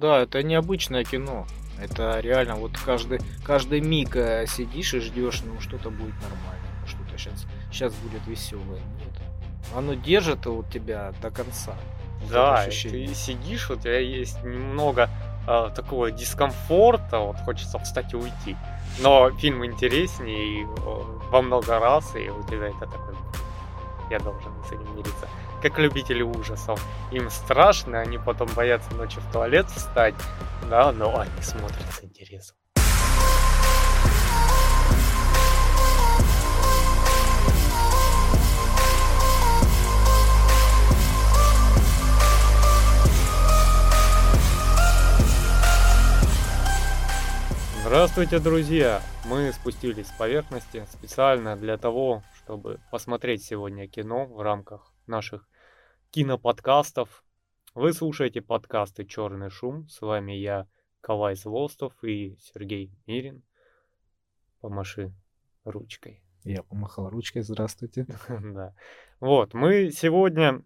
Да, это необычное кино. Это реально вот каждый, каждый миг э, сидишь и ждешь, ну что-то будет нормально, что-то сейчас, сейчас будет веселое. Нет. Оно держит вот тебя до конца. Да, ты сидишь, у тебя есть немного э, такого дискомфорта, вот хочется встать и уйти. Но фильм интереснее и, во много раз, и у тебя это такой, я должен с этим мириться. Как любители ужасов. Им страшно, они потом боятся ночью в туалет встать, да, но они смотрят с интересом. Здравствуйте, друзья! Мы спустились с поверхности специально для того, чтобы посмотреть сегодня кино в рамках наших киноподкастов. Вы слушаете подкасты «Черный шум». С вами я, Калай Злостов и Сергей Мирин. Помаши ручкой. Я помахал ручкой, здравствуйте. Да. Вот, мы сегодня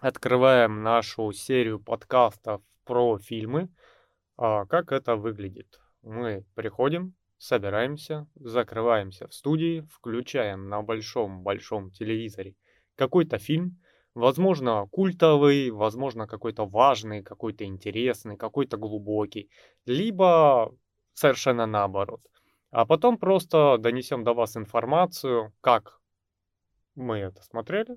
открываем нашу серию подкастов про фильмы. А как это выглядит? мы приходим, собираемся, закрываемся в студии, включаем на большом-большом телевизоре какой-то фильм, возможно, культовый, возможно, какой-то важный, какой-то интересный, какой-то глубокий, либо совершенно наоборот. А потом просто донесем до вас информацию, как мы это смотрели,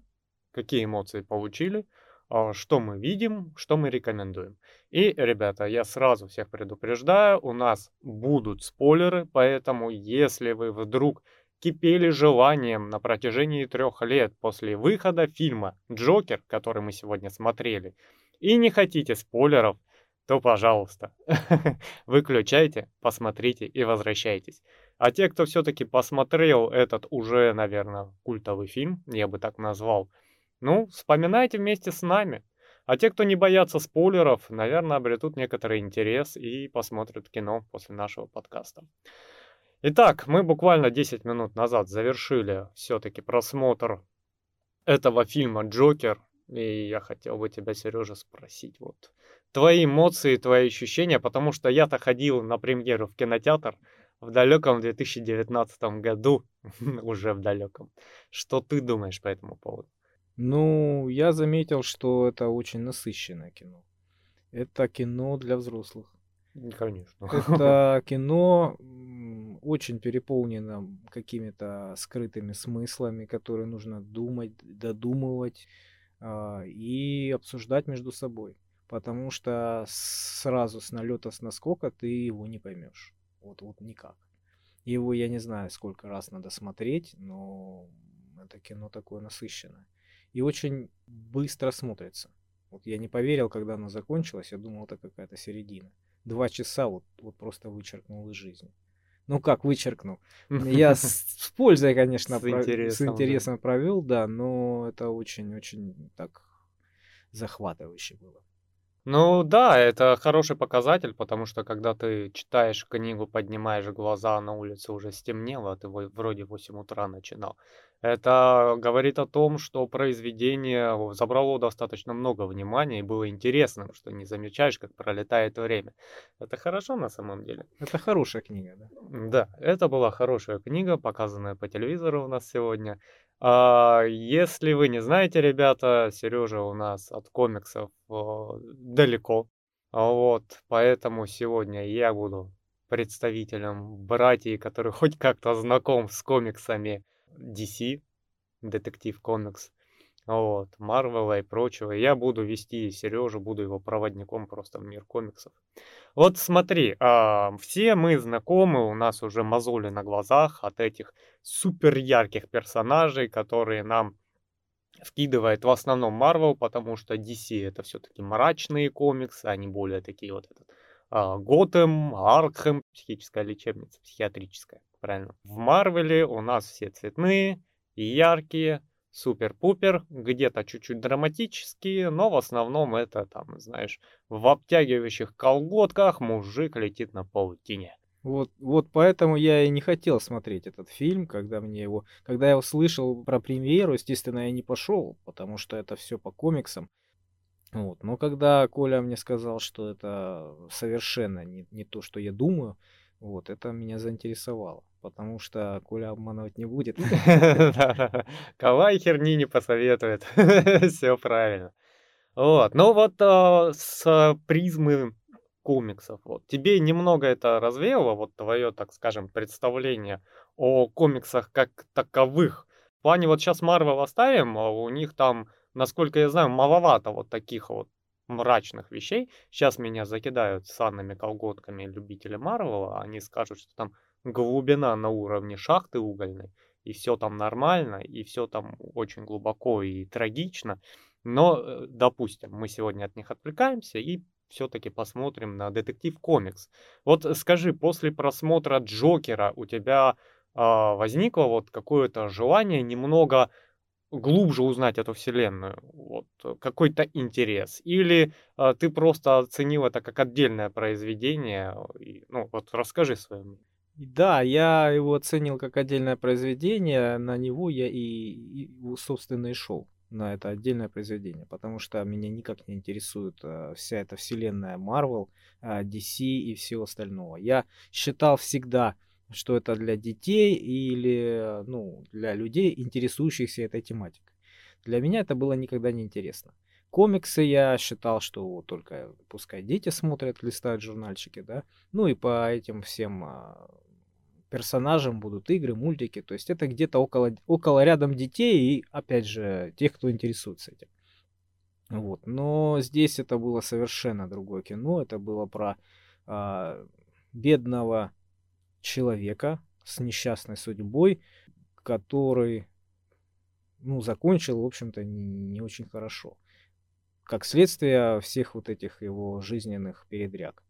какие эмоции получили, а, что мы видим, что мы рекомендуем. И, ребята, я сразу всех предупреждаю, у нас будут спойлеры, поэтому если вы вдруг кипели желанием на протяжении трех лет после выхода фильма «Джокер», который мы сегодня смотрели, и не хотите спойлеров, то, пожалуйста, выключайте, посмотрите и возвращайтесь. А те, кто все-таки посмотрел этот уже, наверное, культовый фильм, я бы так назвал, ну, вспоминайте вместе с нами. А те, кто не боятся спойлеров, наверное, обретут некоторый интерес и посмотрят кино после нашего подкаста. Итак, мы буквально 10 минут назад завершили все-таки просмотр этого фильма «Джокер». И я хотел бы тебя, Сережа, спросить вот твои эмоции, твои ощущения, потому что я-то ходил на премьеру в кинотеатр в далеком 2019 году, уже в далеком. Что ты думаешь по этому поводу? Ну, я заметил, что это очень насыщенное кино. Это кино для взрослых. Конечно. Это кино очень переполнено какими-то скрытыми смыслами, которые нужно думать, додумывать а, и обсуждать между собой. Потому что сразу с налета с наскока ты его не поймешь. Вот, вот никак. Его я не знаю, сколько раз надо смотреть, но это кино такое насыщенное и очень быстро смотрится. Вот я не поверил, когда она закончилась, я думал, это какая-то середина. Два часа вот, вот просто вычеркнул из жизни. Ну как вычеркнул? Я с, с пользой, конечно, с, про, интересом, с интересом да. провел, да, но это очень-очень так захватывающе было. Ну да, это хороший показатель, потому что когда ты читаешь книгу, поднимаешь глаза, на улице уже стемнело, а ты вроде 8 утра начинал. Это говорит о том, что произведение забрало достаточно много внимания и было интересным, что не замечаешь, как пролетает время. Это хорошо на самом деле. Это хорошая книга, да? Да, это была хорошая книга, показанная по телевизору у нас сегодня. А, если вы не знаете, ребята, Сережа у нас от комиксов а, далеко. Вот, поэтому сегодня я буду представителем братьев, который хоть как-то знаком с комиксами DC, детектив комикс вот, Марвела и прочего. Я буду вести Сережу, буду его проводником просто в мир комиксов. Вот смотри, а, все мы знакомы, у нас уже мозоли на глазах от этих супер ярких персонажей, которые нам вкидывает в основном Марвел, потому что DC это все-таки мрачные комиксы, они более такие вот этот а, Готэм, Аркхэм, психическая лечебница, психиатрическая, правильно. В Марвеле у нас все цветные и яркие, супер-пупер, где-то чуть-чуть драматические, но в основном это там, знаешь, в обтягивающих колготках мужик летит на паутине. Вот, вот поэтому я и не хотел смотреть этот фильм, когда мне его, когда я услышал про премьеру, естественно, я не пошел, потому что это все по комиксам. Вот. Но когда Коля мне сказал, что это совершенно не, не то, что я думаю, вот, это меня заинтересовало, потому что Коля обманывать не будет. Кавай херни не посоветует. Все правильно. Вот. Ну вот а, с призмы комиксов. Вот. Тебе немного это развеяло, вот твое, так скажем, представление о комиксах как таковых. В плане вот сейчас Марвел оставим, а у них там, насколько я знаю, маловато вот таких вот мрачных вещей. Сейчас меня закидают санными колготками любители Марвела, они скажут, что там глубина на уровне шахты угольной, и все там нормально, и все там очень глубоко и трагично. Но, э, допустим, мы сегодня от них отвлекаемся и все-таки посмотрим на детектив комикс. Вот скажи, после просмотра Джокера у тебя а, возникло вот какое-то желание немного глубже узнать эту вселенную, вот какой-то интерес, или а, ты просто оценил это как отдельное произведение, и, ну вот расскажи свое. Да, я его оценил как отдельное произведение, на него я и, и собственно, и шел на это отдельное произведение, потому что меня никак не интересует э, вся эта вселенная Marvel, э, DC и всего остального. Я считал всегда, что это для детей или ну, для людей, интересующихся этой тематикой. Для меня это было никогда не интересно. Комиксы я считал, что только пускай дети смотрят, листают журнальчики, да. Ну и по этим всем а, персонажам будут игры, мультики. То есть это где-то около, около рядом детей и, опять же, тех, кто интересуется этим. Вот. Но здесь это было совершенно другое кино. Это было про а, бедного человека с несчастной судьбой, который ну, закончил, в общем-то, не, не очень хорошо. Как следствие всех вот этих его жизненных передряг.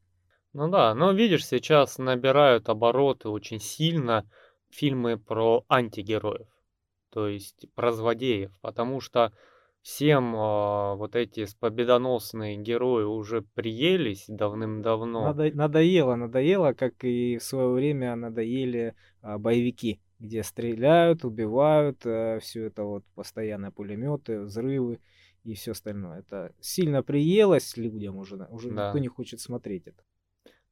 Ну да, но видишь, сейчас набирают обороты очень сильно фильмы про антигероев, то есть про злодеев, потому что всем э, вот эти победоносные герои уже приелись давным-давно. Надо, надоело, надоело, как и в свое время надоели э, боевики, где стреляют, убивают, э, все это вот постоянно пулеметы, взрывы и все остальное. Это сильно приелось людям уже, уже да. никто не хочет смотреть это.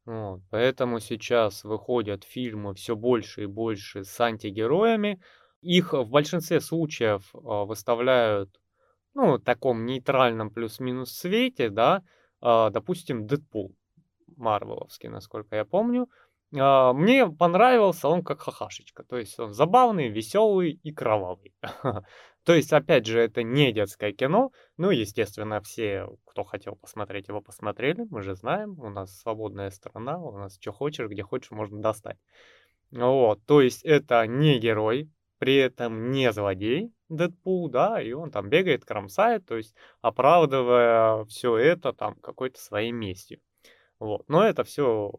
Вот, поэтому сейчас выходят фильмы все больше и больше с антигероями. Их в большинстве случаев а, выставляют, ну, таком нейтральном плюс-минус свете, да, а, допустим, Дэдпул Марвеловский, насколько я помню. А, мне понравился он как хахашечка, то есть он забавный, веселый и кровавый. То есть, опять же, это не детское кино. Ну, естественно, все, кто хотел посмотреть его, посмотрели. Мы же знаем, у нас свободная страна, у нас что хочешь, где хочешь, можно достать. Вот, то есть это не герой, при этом не злодей Дэдпул, да, и он там бегает, кромсает, то есть оправдывая все это там какой-то своей местью. Вот, но это все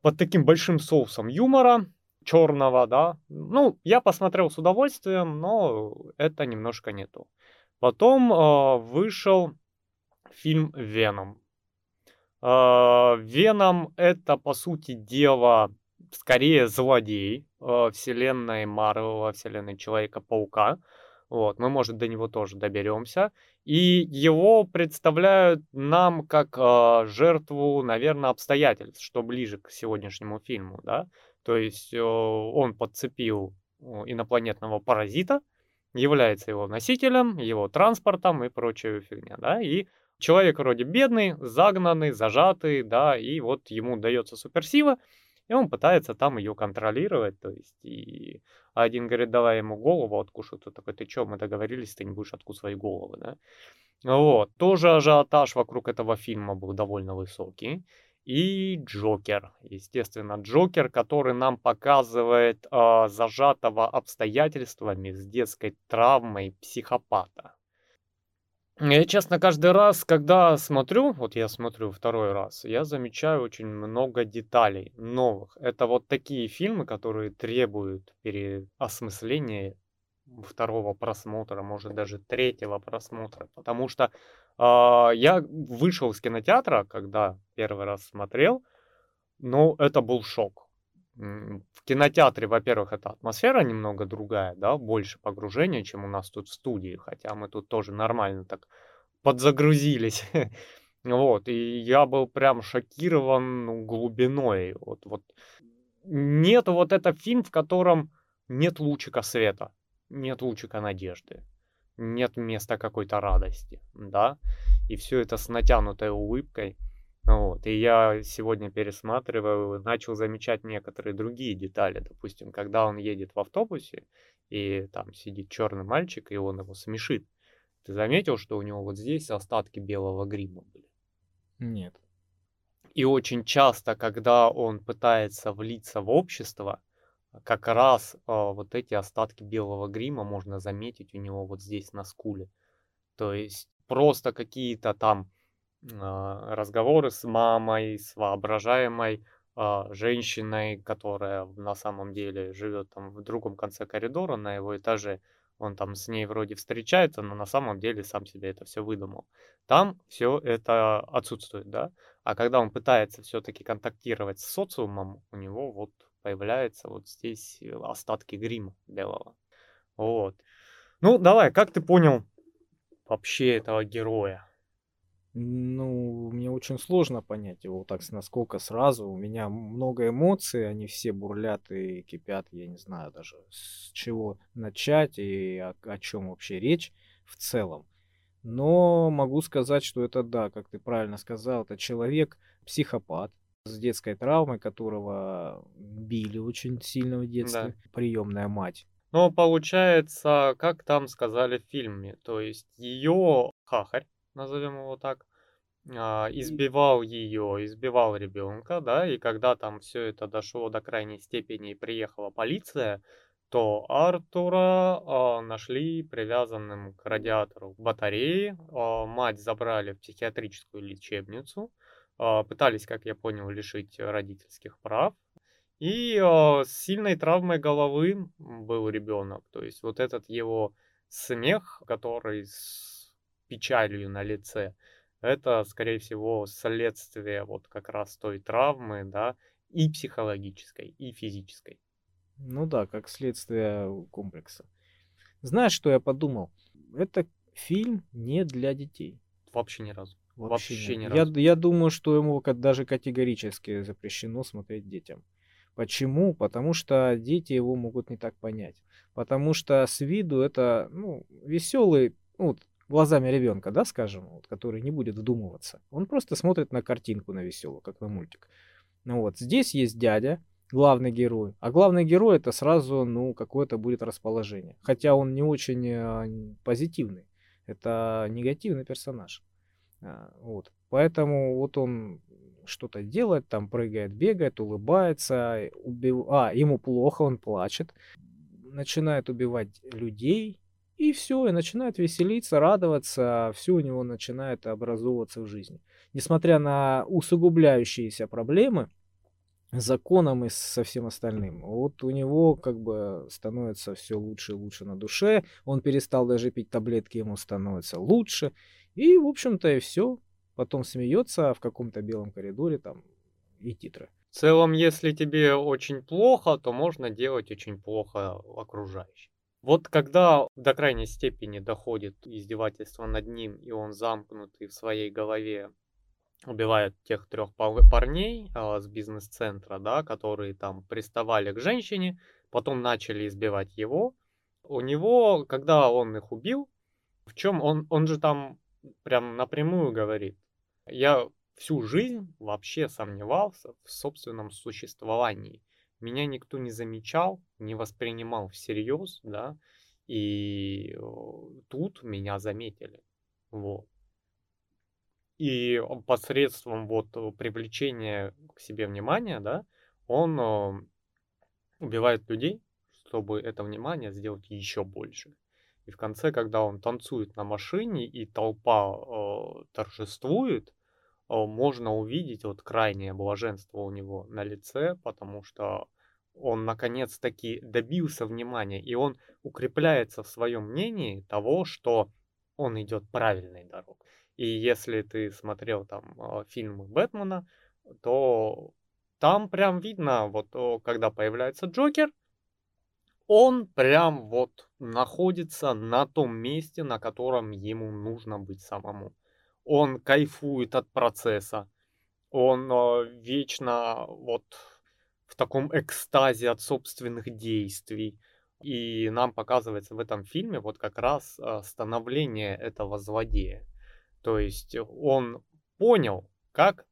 под таким большим соусом юмора, черного, да. Ну, я посмотрел с удовольствием, но это немножко не то. Потом э, вышел фильм Веном. Э, Веном это, по сути дела, скорее злодей э, вселенной Марвела, вселенной Человека-паука. Вот, мы, может, до него тоже доберемся. И его представляют нам как э, жертву, наверное, обстоятельств, что ближе к сегодняшнему фильму, да. То есть э, он подцепил инопланетного паразита, является его носителем, его транспортом и прочая фигня, да, и человек вроде бедный, загнанный, зажатый, да, и вот ему дается суперсила, и он пытается там ее контролировать, то есть, и один говорит, давай ему голову откушу, ты такой, ты что, мы договорились, ты не будешь откусывать головы, да. Вот, тоже ажиотаж вокруг этого фильма был довольно высокий и Джокер. Естественно, Джокер, который нам показывает э, зажатого обстоятельствами с детской травмой психопата. Я, честно, каждый раз, когда смотрю, вот я смотрю второй раз, я замечаю очень много деталей новых. Это вот такие фильмы, которые требуют переосмысления второго просмотра, может даже третьего просмотра, потому что э, я вышел из кинотеатра, когда первый раз смотрел, но это был шок. В кинотеатре, во-первых, это атмосфера немного другая, да, больше погружения, чем у нас тут в студии, хотя мы тут тоже нормально так подзагрузились. Вот, и я был прям шокирован ну, глубиной. Вот, вот. Нет вот это фильм, в котором нет лучика света, нет лучика надежды, нет места какой-то радости, да, и все это с натянутой улыбкой. Вот. И я сегодня пересматриваю, начал замечать некоторые другие детали. Допустим, когда он едет в автобусе, и там сидит черный мальчик, и он его смешит. Ты заметил, что у него вот здесь остатки белого грима были? Нет. И очень часто, когда он пытается влиться в общество, как раз э, вот эти остатки белого грима можно заметить у него вот здесь на скуле. То есть просто какие-то там разговоры с мамой, с воображаемой э, женщиной, которая на самом деле живет там в другом конце коридора на его этаже, он там с ней вроде встречается, но на самом деле сам себе это все выдумал. Там все это отсутствует, да. А когда он пытается все-таки контактировать с социумом, у него вот появляется вот здесь остатки грима белого. Вот. Ну, давай, как ты понял вообще этого героя? Ну, мне очень сложно понять его так, насколько сразу. У меня много эмоций, они все бурлят и кипят. Я не знаю даже с чего начать и о, о чем вообще речь в целом. Но могу сказать, что это да, как ты правильно сказал, это человек психопат с детской травмой, которого били очень сильно в детстве, да. приемная мать. Ну, получается, как там сказали в фильме, то есть ее хахарь назовем его так, избивал ее, избивал ребенка, да, и когда там все это дошло до крайней степени и приехала полиция, то Артура а, нашли привязанным к радиатору батареи, а, мать забрали в психиатрическую лечебницу, а, пытались, как я понял, лишить родительских прав, и а, с сильной травмой головы был ребенок, то есть вот этот его смех, который с печалью на лице, это, скорее всего, следствие вот как раз той травмы, да, и психологической, и физической. Ну да, как следствие комплекса. Знаешь, что я подумал? Это фильм не для детей. Вообще ни разу. Вообще, Вообще ни разу. Я, я думаю, что ему даже категорически запрещено смотреть детям. Почему? Потому что дети его могут не так понять. Потому что с виду это ну, веселый, ну, глазами ребенка, да, скажем, вот, который не будет вдумываться. Он просто смотрит на картинку на веселую, как на мультик. Ну вот, здесь есть дядя, главный герой. А главный герой это сразу, ну, какое-то будет расположение. Хотя он не очень э, позитивный. Это негативный персонаж. А, вот. Поэтому вот он что-то делает, там прыгает, бегает, улыбается, убив... а, ему плохо, он плачет, начинает убивать людей, и все, и начинает веселиться, радоваться, все у него начинает образовываться в жизни. Несмотря на усугубляющиеся проблемы с законом и со всем остальным, вот у него как бы становится все лучше и лучше на душе, он перестал даже пить таблетки, ему становится лучше, и, в общем-то, и все. Потом смеется в каком-то белом коридоре там и титры. В целом, если тебе очень плохо, то можно делать очень плохо окружающим. Вот когда до крайней степени доходит издевательство над ним, и он замкнутый в своей голове убивает тех трех парней а, с бизнес-центра, да, которые там приставали к женщине, потом начали избивать его. У него, когда он их убил, в чем он, он же там прям напрямую говорит, я всю жизнь вообще сомневался в собственном существовании меня никто не замечал, не воспринимал всерьез, да, и тут меня заметили, вот. И посредством вот привлечения к себе внимания, да, он убивает людей, чтобы это внимание сделать еще больше. И в конце, когда он танцует на машине и толпа э, торжествует, можно увидеть вот крайнее блаженство у него на лице, потому что он наконец-таки добился внимания, и он укрепляется в своем мнении того, что он идет правильной дорогой. И если ты смотрел там а, фильмы Бэтмена, то там прям видно, вот когда появляется Джокер, он прям вот находится на том месте, на котором ему нужно быть самому. Он кайфует от процесса. Он э, вечно вот в таком экстазе от собственных действий. И нам показывается в этом фильме вот как раз э, становление этого злодея. То есть он понял, как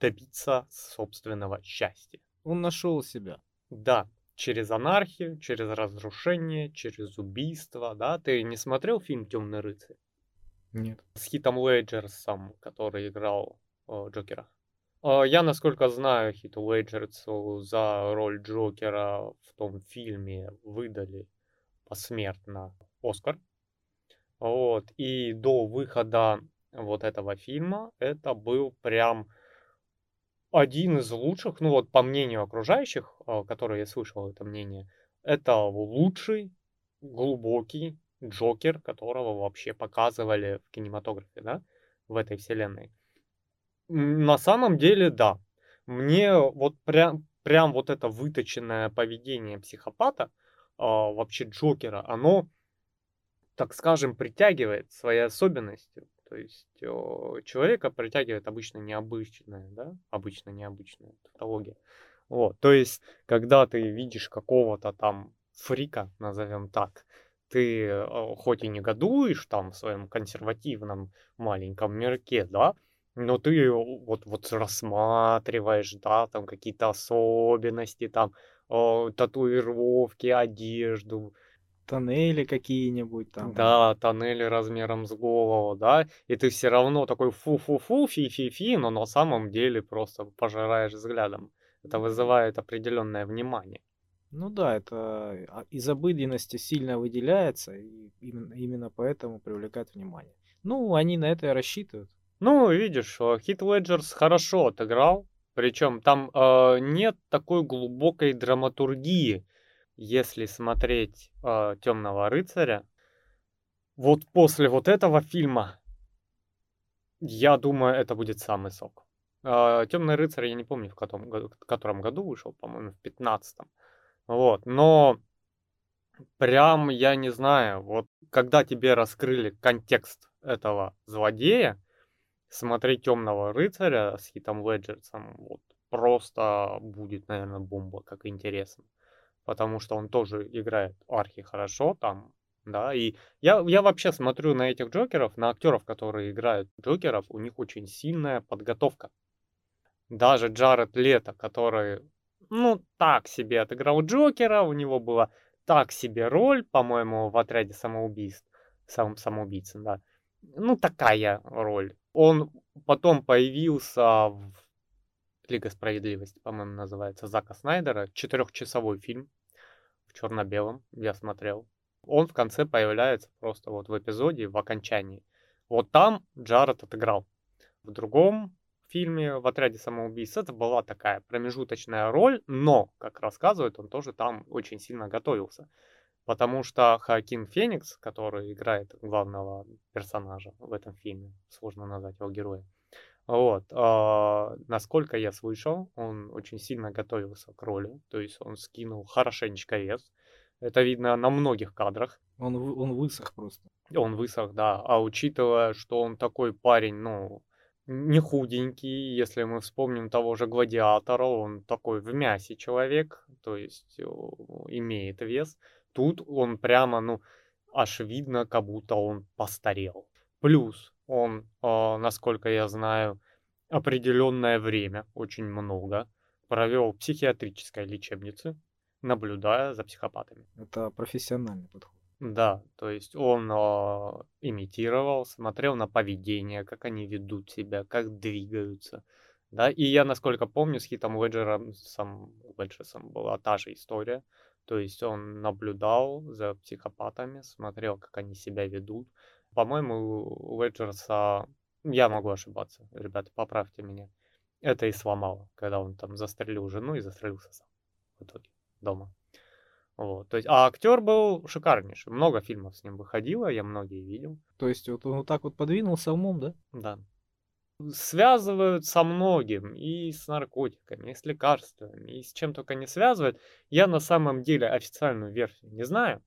добиться собственного счастья. Он нашел себя. Да, через анархию, через разрушение, через убийство, да? Ты не смотрел фильм «Темный рыцарь»? Нет. С Хитом Леджерсом, который играл э, Джокера. Э, я, насколько знаю, Хиту Леджерсу за роль Джокера в том фильме выдали посмертно Оскар. Вот. И до выхода вот этого фильма это был прям один из лучших, ну вот по мнению окружающих, а, которые я слышал это мнение, это лучший глубокий Джокер, которого вообще показывали в кинематографе, да, в этой вселенной. На самом деле, да. Мне вот прям, прям вот это выточенное поведение психопата, а, вообще Джокера, оно, так скажем, притягивает своей особенностью. То есть человека притягивает обычно необычное, да, обычно необычная тавтология. Вот, то есть, когда ты видишь какого-то там фрика, назовем так, ты хоть и негодуешь там в своем консервативном маленьком мирке, да, но ты вот, вот рассматриваешь, да, там какие-то особенности, там, татуировки, одежду, тоннели какие-нибудь там. Да, тоннели размером с голову, да, и ты все равно такой фу-фу-фу, фи-фи-фи, но на самом деле просто пожираешь взглядом. Это вызывает определенное внимание. Ну да, это а, из обыденности сильно выделяется, и именно, именно поэтому привлекает внимание. Ну, они на это и рассчитывают. Ну, видишь, Хит Леджерс хорошо отыграл, причем там э, нет такой глубокой драматургии, если смотреть э, Темного рыцаря, вот после вот этого фильма, я думаю, это будет самый сок. Э, Темный рыцарь, я не помню, в году, в котором году вышел, по-моему, в 15-м. Вот, но прям, я не знаю, вот когда тебе раскрыли контекст этого злодея, смотреть Темного рыцаря с Хитом Леджерсом, вот просто будет, наверное, бомба, как интересно потому что он тоже играет архи хорошо там, да, и я, я вообще смотрю на этих Джокеров, на актеров, которые играют Джокеров, у них очень сильная подготовка. Даже Джаред Лето, который, ну, так себе отыграл Джокера, у него была так себе роль, по-моему, в отряде самоубийств, сам, самоубийцы, да. Ну, такая роль. Он потом появился в Лига справедливости, по-моему, называется, Зака Снайдера. Четырехчасовой фильм в черно-белом, я смотрел. Он в конце появляется просто вот в эпизоде, в окончании. Вот там Джаред отыграл. В другом фильме в отряде самоубийц это была такая промежуточная роль, но, как рассказывает, он тоже там очень сильно готовился. Потому что Хакин Феникс, который играет главного персонажа в этом фильме, сложно назвать его героем, вот, а, насколько я слышал, он очень сильно готовился к роли, то есть он скинул хорошенечко вес. Это видно на многих кадрах. Он, он высох просто. Он высох, да. А учитывая, что он такой парень, ну, не худенький, если мы вспомним того же Гладиатора, он такой в мясе человек, то есть имеет вес. Тут он прямо, ну, аж видно, как будто он постарел. Плюс он, а, насколько я знаю, определенное время, очень много, провел в психиатрической лечебнице, наблюдая за психопатами. Это профессиональный подход. Да, то есть он э, имитировал, смотрел на поведение, как они ведут себя, как двигаются. Да, и я, насколько помню, с Хитом Леджером, сам Леджерсом была та же история. То есть он наблюдал за психопатами, смотрел, как они себя ведут, по-моему, у Леджерса, я могу ошибаться, ребята, поправьте меня, это и сломало, когда он там застрелил жену и застрелился сам в итоге дома. Вот, то есть, а актер был шикарнейший. Много фильмов с ним выходило, я многие видел. То есть вот он вот так вот подвинулся умом, да? Да. связывают со многим, и с наркотиками, и с лекарствами, и с чем только не связывают. Я на самом деле официальную версию не знаю.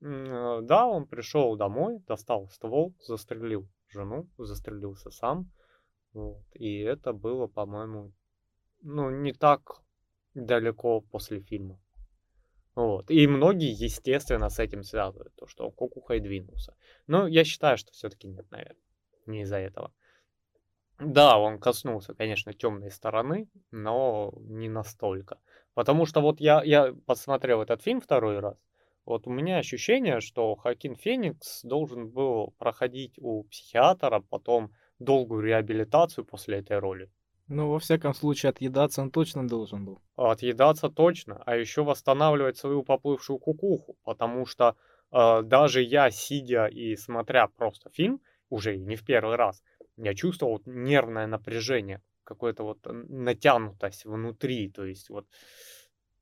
Да, он пришел домой, достал ствол, застрелил жену, застрелился сам. Вот. И это было, по-моему, ну, не так далеко после фильма. Вот. И многие, естественно, с этим связывают, то, что он кукухой двинулся. Но я считаю, что все-таки нет, наверное, не из-за этого. Да, он коснулся, конечно, темной стороны, но не настолько. Потому что вот я, я посмотрел этот фильм второй раз, вот у меня ощущение, что Хакин Феникс должен был проходить у психиатра, потом долгую реабилитацию после этой роли. Ну, во всяком случае, отъедаться он точно должен был. Отъедаться точно, а еще восстанавливать свою поплывшую кукуху, потому что э, даже я, сидя и смотря просто фильм, уже не в первый раз, я чувствовал нервное напряжение, какое-то вот натянутость внутри, то есть вот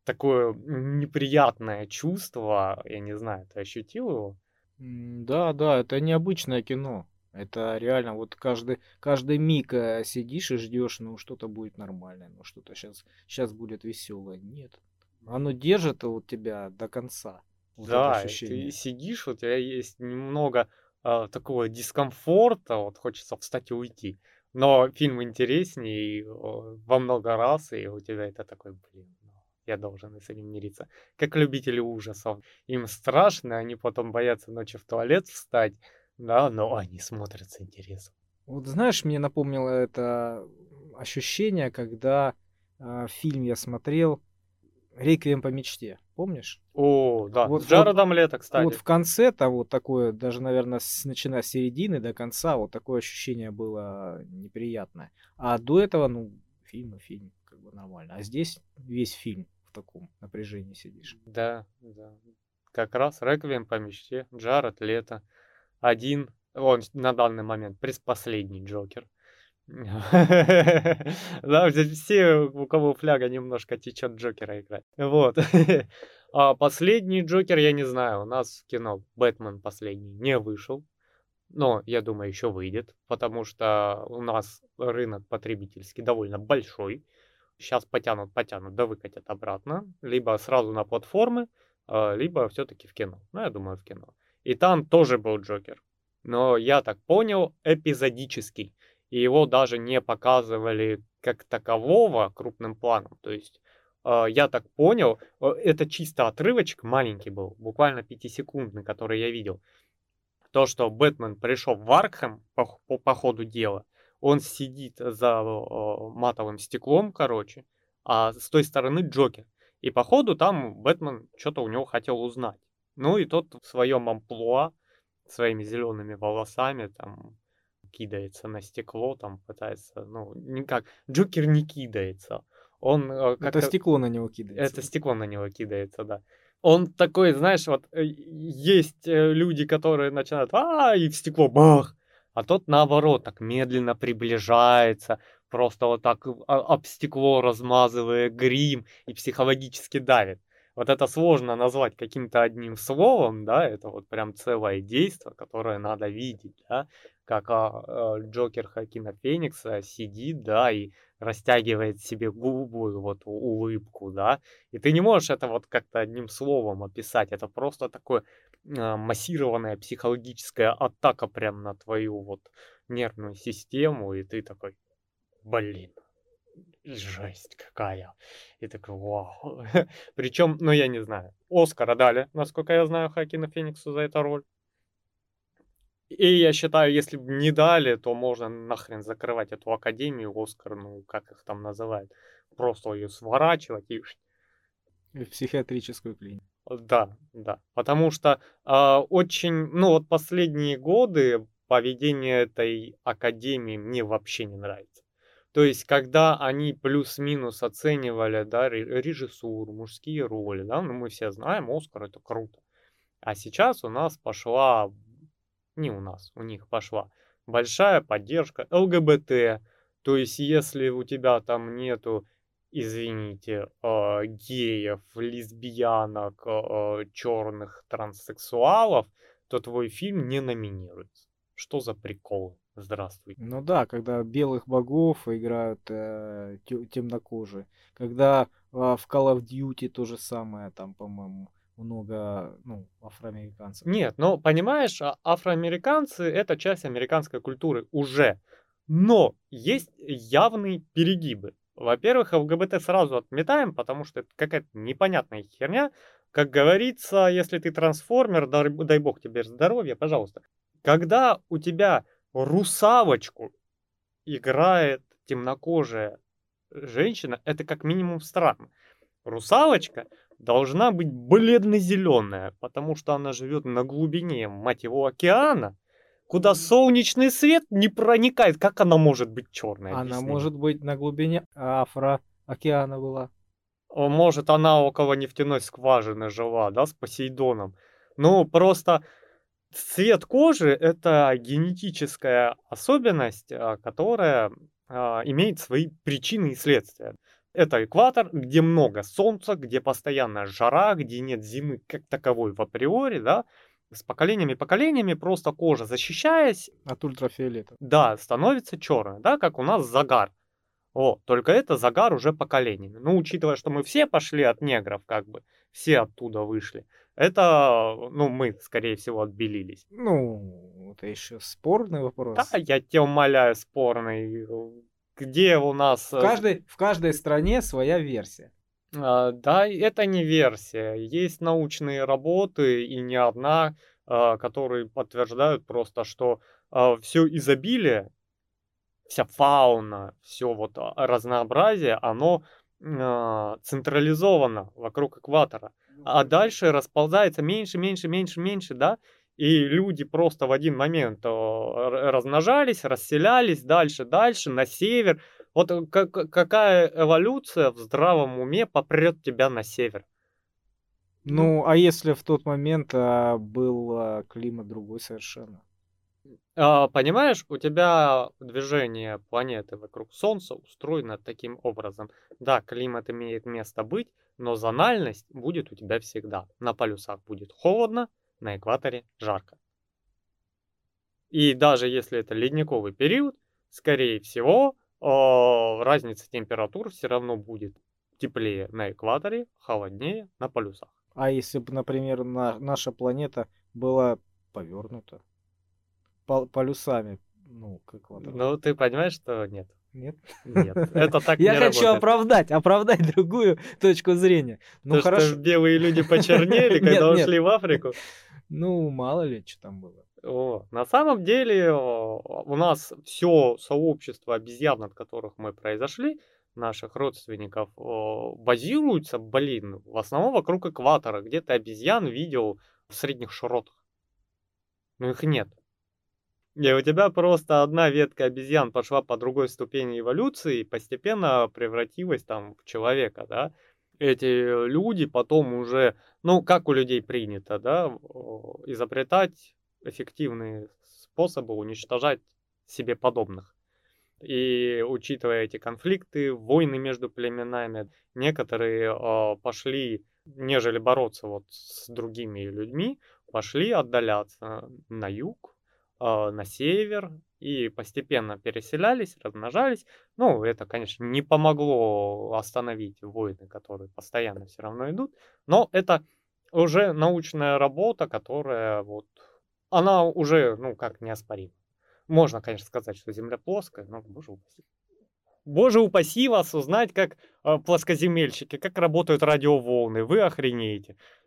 такое неприятное чувство, я не знаю, ты ощутил его? Да, да, это необычное кино. Это реально вот каждый, каждый миг э, сидишь и ждешь, ну что-то будет нормальное, ну что-то сейчас, сейчас будет веселое. Нет. Оно держит вот тебя до конца. Вот да, ты сидишь, у тебя есть немного э, такого дискомфорта, вот хочется встать и уйти. Но фильм интереснее во много раз, и у тебя это такой, блин, ну, я должен с этим мириться. Как любители ужасов. Им страшно, они потом боятся ночью в туалет встать, да, но они смотрят с интересом. Вот знаешь, мне напомнило это ощущение, когда э, фильм я смотрел «Реквием по мечте». Помнишь? О, да, вот, с Джаредом вот, Лето, кстати. Вот в конце-то вот такое, даже, наверное, с, начиная с середины до конца, вот такое ощущение было неприятное. А до этого, ну, фильм и фильм, как бы нормально. А здесь весь фильм в таком напряжении сидишь. Да, да. Как раз «Реквием по мечте», Джаред Лето. Один, он на данный момент предпоследний Джокер. Да, все, у кого фляга немножко течет Джокера играть. Вот. А последний Джокер, я не знаю, у нас в кино Бэтмен последний не вышел. Но, я думаю, еще выйдет, потому что у нас рынок потребительский довольно большой. Сейчас потянут, потянут, да выкатят обратно. Либо сразу на платформы, а, либо все-таки в кино. Ну, я думаю, в кино. И там тоже был Джокер. Но я так понял, эпизодический и его даже не показывали как такового крупным планом. То есть э, я так понял, э, это чисто отрывочек маленький был, буквально пятисекундный, который я видел. То, что Бэтмен пришел в Аркхэм по, по, по ходу дела, он сидит за э, матовым стеклом, короче, а с той стороны Джокер. И по ходу там Бэтмен что-то у него хотел узнать. Ну и тот в своем амплуа, своими зелеными волосами, там, кидается на стекло, там пытается, ну, никак. Джокер не кидается. Он э, Это стекло на него кидается. Это стекло на него кидается, да. Он такой, знаешь, вот э, есть э, люди, которые начинают, а, и в стекло бах, а тот наоборот так медленно приближается, просто вот так об стекло размазывая грим и психологически давит. Вот это сложно назвать каким-то одним словом, да, это вот прям целое действие, которое надо видеть, да, как а, а, Джокер Хакина Феникса сидит, да, и растягивает себе губы, вот улыбку, да, и ты не можешь это вот как-то одним словом описать, это просто такое а, массированная психологическая атака прям на твою вот нервную систему, и ты такой, блин, жесть какая. И такой, вау. Причем, ну я не знаю, Оскара дали, насколько я знаю, Хакина Фениксу за эту роль. И я считаю, если бы не дали, то можно нахрен закрывать эту академию, Оскар, ну, как их там называют. Просто ее сворачивать и... И в психиатрическую клинику. Да, да. Потому что э, очень, ну вот последние годы поведение этой академии мне вообще не нравится. То есть, когда они плюс-минус оценивали, да, режиссуру, мужские роли, да, ну мы все знаем, Оскар это круто. А сейчас у нас пошла не у нас, у них пошла большая поддержка ЛГБТ. То есть, если у тебя там нету, извините, э, геев, лесбиянок, э, черных транссексуалов, то твой фильм не номинируется. Что за прикол? Здравствуй. Ну да, когда белых богов играют э, темнокожие. Когда э, в Call of Duty то же самое, там, по-моему, много ну, афроамериканцев. Нет, но понимаешь, а, афроамериканцы это часть американской культуры уже. Но есть явные перегибы. Во-первых, ЛГБТ сразу отметаем, потому что это какая-то непонятная херня. Как говорится, если ты трансформер, дай бог тебе здоровья, пожалуйста. Когда у тебя русалочку играет темнокожая женщина, это как минимум странно. Русалочка должна быть бледно-зеленая, потому что она живет на глубине, мать его, океана, куда солнечный свет не проникает. Как она может быть черная? Она Объясни. может быть на глубине Афро океана была. Может, она около нефтяной скважины жила, да, с Посейдоном. Ну, просто цвет кожи – это генетическая особенность, а, которая а, имеет свои причины и следствия. Это экватор, где много солнца, где постоянная жара, где нет зимы как таковой в априори, да, с поколениями поколениями просто кожа, защищаясь... От ультрафиолета. Да, становится черной, да, как у нас загар. О, только это загар уже поколениями. Ну, учитывая, что мы все пошли от негров, как бы, все оттуда вышли, это, ну, мы, скорее всего, отбелились. Ну, это еще спорный вопрос. Да, я тебя умоляю, спорный. Где у нас... В э, каждой, в каждой стране своя версия. А, да, это не версия. Есть научные работы, и не одна, а, которые подтверждают просто, что а, все изобилие, вся фауна, все вот разнообразие, оно централизовано вокруг экватора. А дальше расползается меньше, меньше, меньше, меньше, да? И люди просто в один момент размножались, расселялись дальше, дальше, на север, вот э, как, какая эволюция в здравом уме попрет тебя на север? Ну, а если в тот момент а, был а, климат другой совершенно? А, понимаешь, у тебя движение планеты вокруг Солнца устроено таким образом. Да, климат имеет место быть, но зональность будет у тебя всегда. На полюсах будет холодно, на экваторе жарко. И даже если это ледниковый период, скорее всего, разница температур все равно будет теплее на экваторе, холоднее на полюсах. А если бы, например, на, наша планета была повернута полюсами, ну, к экватору? Ну, ты понимаешь, что нет. Нет? Нет, это так Я не хочу работает. оправдать, оправдать другую точку зрения. Ну, То, хорошо. что белые люди почернели, когда ушли в Африку. Ну, мало ли, что там было. О, на самом деле у нас все сообщество обезьян, от которых мы произошли, наших родственников, базируется, блин, в основном вокруг экватора, где ты обезьян видел в средних широтах. Но их нет. И у тебя просто одна ветка обезьян пошла по другой ступени эволюции и постепенно превратилась там в человека, да. Эти люди потом уже, ну, как у людей принято, да, изобретать эффективные способы уничтожать себе подобных. И учитывая эти конфликты, войны между племенами, некоторые э, пошли, нежели бороться вот с другими людьми, пошли отдаляться на юг, э, на север и постепенно переселялись, размножались. Ну, это, конечно, не помогло остановить войны, которые постоянно все равно идут, но это уже научная работа, которая вот она уже, ну, как неоспорима. Можно, конечно, сказать, что Земля плоская, но, боже упаси. Боже упаси вас узнать, как э, плоскоземельщики, как работают радиоволны. Вы охренеете.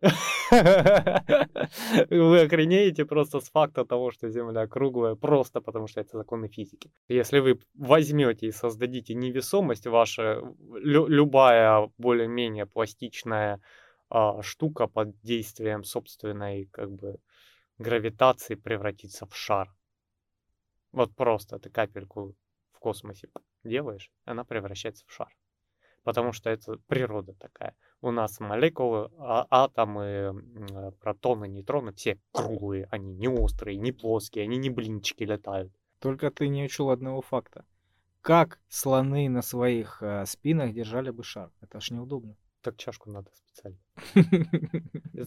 Вы охренеете просто с факта того, что Земля круглая, просто потому что это законы физики. Если вы возьмете и создадите невесомость, ваша лю- любая более-менее пластичная э, штука под действием собственной, как бы, гравитации превратиться в шар. Вот просто ты капельку в космосе делаешь, она превращается в шар. Потому что это природа такая. У нас молекулы, а, атомы, протоны, нейтроны все круглые. Они не острые, не плоские, они не блинчики летают. Только ты не учел одного факта. Как слоны на своих э, спинах держали бы шар? Это ж неудобно. Так чашку надо специально.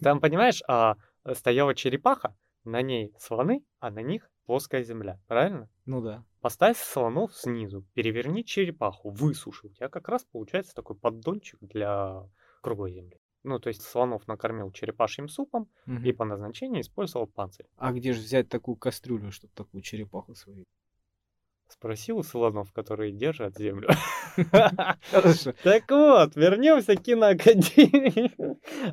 Там, понимаешь, а, стояла черепаха, на ней слоны, а на них плоская земля, правильно? Ну да. Поставь слонов снизу, переверни черепаху, высуши. У тебя как раз получается такой поддончик для круглой земли. Ну, то есть слонов накормил черепашьим супом Мгм. и по назначению использовал панцирь. А где же взять такую кастрюлю, чтобы такую черепаху сварить? Спроси у слонов, которые держат землю. Так вот, вернемся к киноакадемии.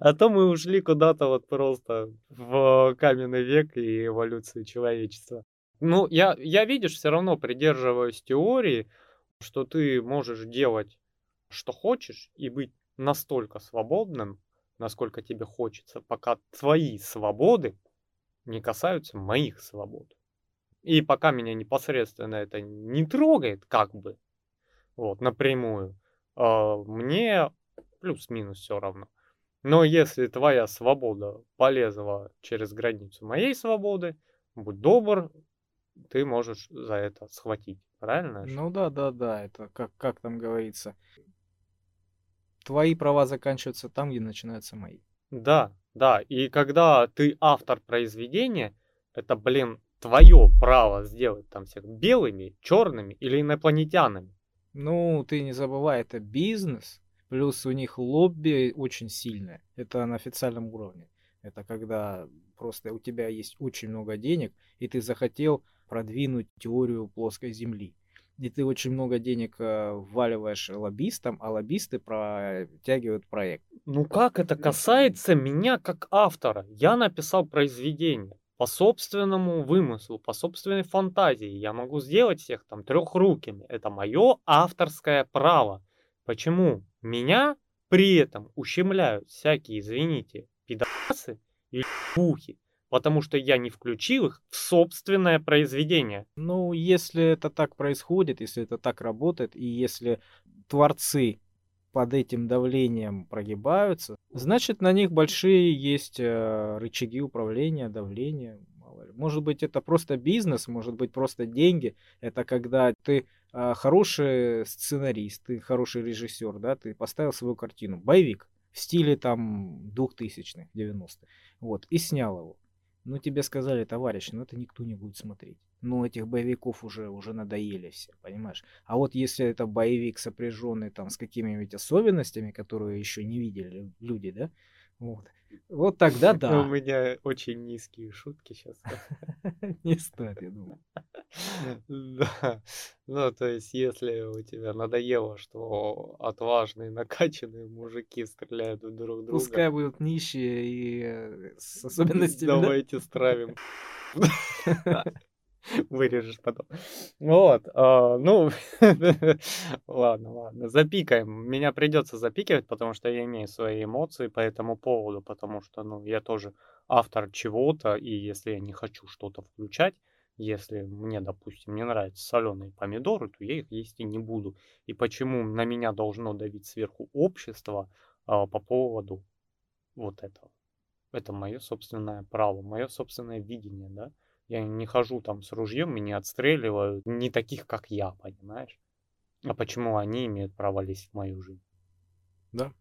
А то мы ушли куда-то вот просто в каменный век и эволюцию человечества. Ну, я, я видишь, все равно придерживаюсь теории, что ты можешь делать, что хочешь, и быть настолько свободным, насколько тебе хочется, пока твои свободы не касаются моих свобод. И пока меня непосредственно это не трогает, как бы, вот, напрямую, а, мне плюс-минус все равно. Но если твоя свобода полезла через границу моей свободы, будь добр, ты можешь за это схватить. Правильно? Ну да, да, да. Это как, как там говорится. Твои права заканчиваются там, где начинаются мои. Да, да. И когда ты автор произведения, это, блин, твое право сделать там всех белыми, черными или инопланетянами. Ну, ты не забывай, это бизнес, плюс у них лобби очень сильное. Это на официальном уровне. Это когда просто у тебя есть очень много денег, и ты захотел продвинуть теорию плоской Земли. И ты очень много денег э, вваливаешь лоббистам, а лоббисты протягивают проект. Ну как это касается меня как автора? Я написал произведение по собственному вымыслу, по собственной фантазии. Я могу сделать всех там трехрукими. Это мое авторское право. Почему меня при этом ущемляют всякие, извините, пидорасы или пухи? Потому что я не включил их в собственное произведение. Ну, если это так происходит, если это так работает, и если творцы под этим давлением прогибаются, значит на них большие есть э, рычаги управления, давления. Может быть это просто бизнес, может быть просто деньги. Это когда ты э, хороший сценарист, ты хороший режиссер, да, ты поставил свою картину, боевик в стиле там 2000-х, 90-х, вот, и снял его. Ну, тебе сказали, товарищ, ну это никто не будет смотреть. Ну, этих боевиков уже, уже надоели все, понимаешь? А вот если это боевик, сопряженный там с какими-нибудь особенностями, которые еще не видели люди, да? Вот. Вот тогда У да. меня очень низкие шутки сейчас. Не стоит, я думаю. Да. Ну, то есть, если у тебя надоело, что отважные, накачанные мужики стреляют друг в друга, Пускай будут нищие и э, с особенностями, да? давайте стравим. Вырежешь потом. Вот, а, ну, ладно, ладно, запикаем. Меня придется запикивать, потому что я имею свои эмоции по этому поводу, потому что, ну, я тоже автор чего-то, и если я не хочу что-то включать, если мне, допустим, не нравятся соленые помидоры, то я их есть и не буду. И почему на меня должно давить сверху общество а, по поводу вот этого? Это мое собственное право, мое собственное видение, да? Я не хожу там с ружьем и не отстреливаю не таких, как я, понимаешь? А почему они имеют право лезть в мою жизнь? Да.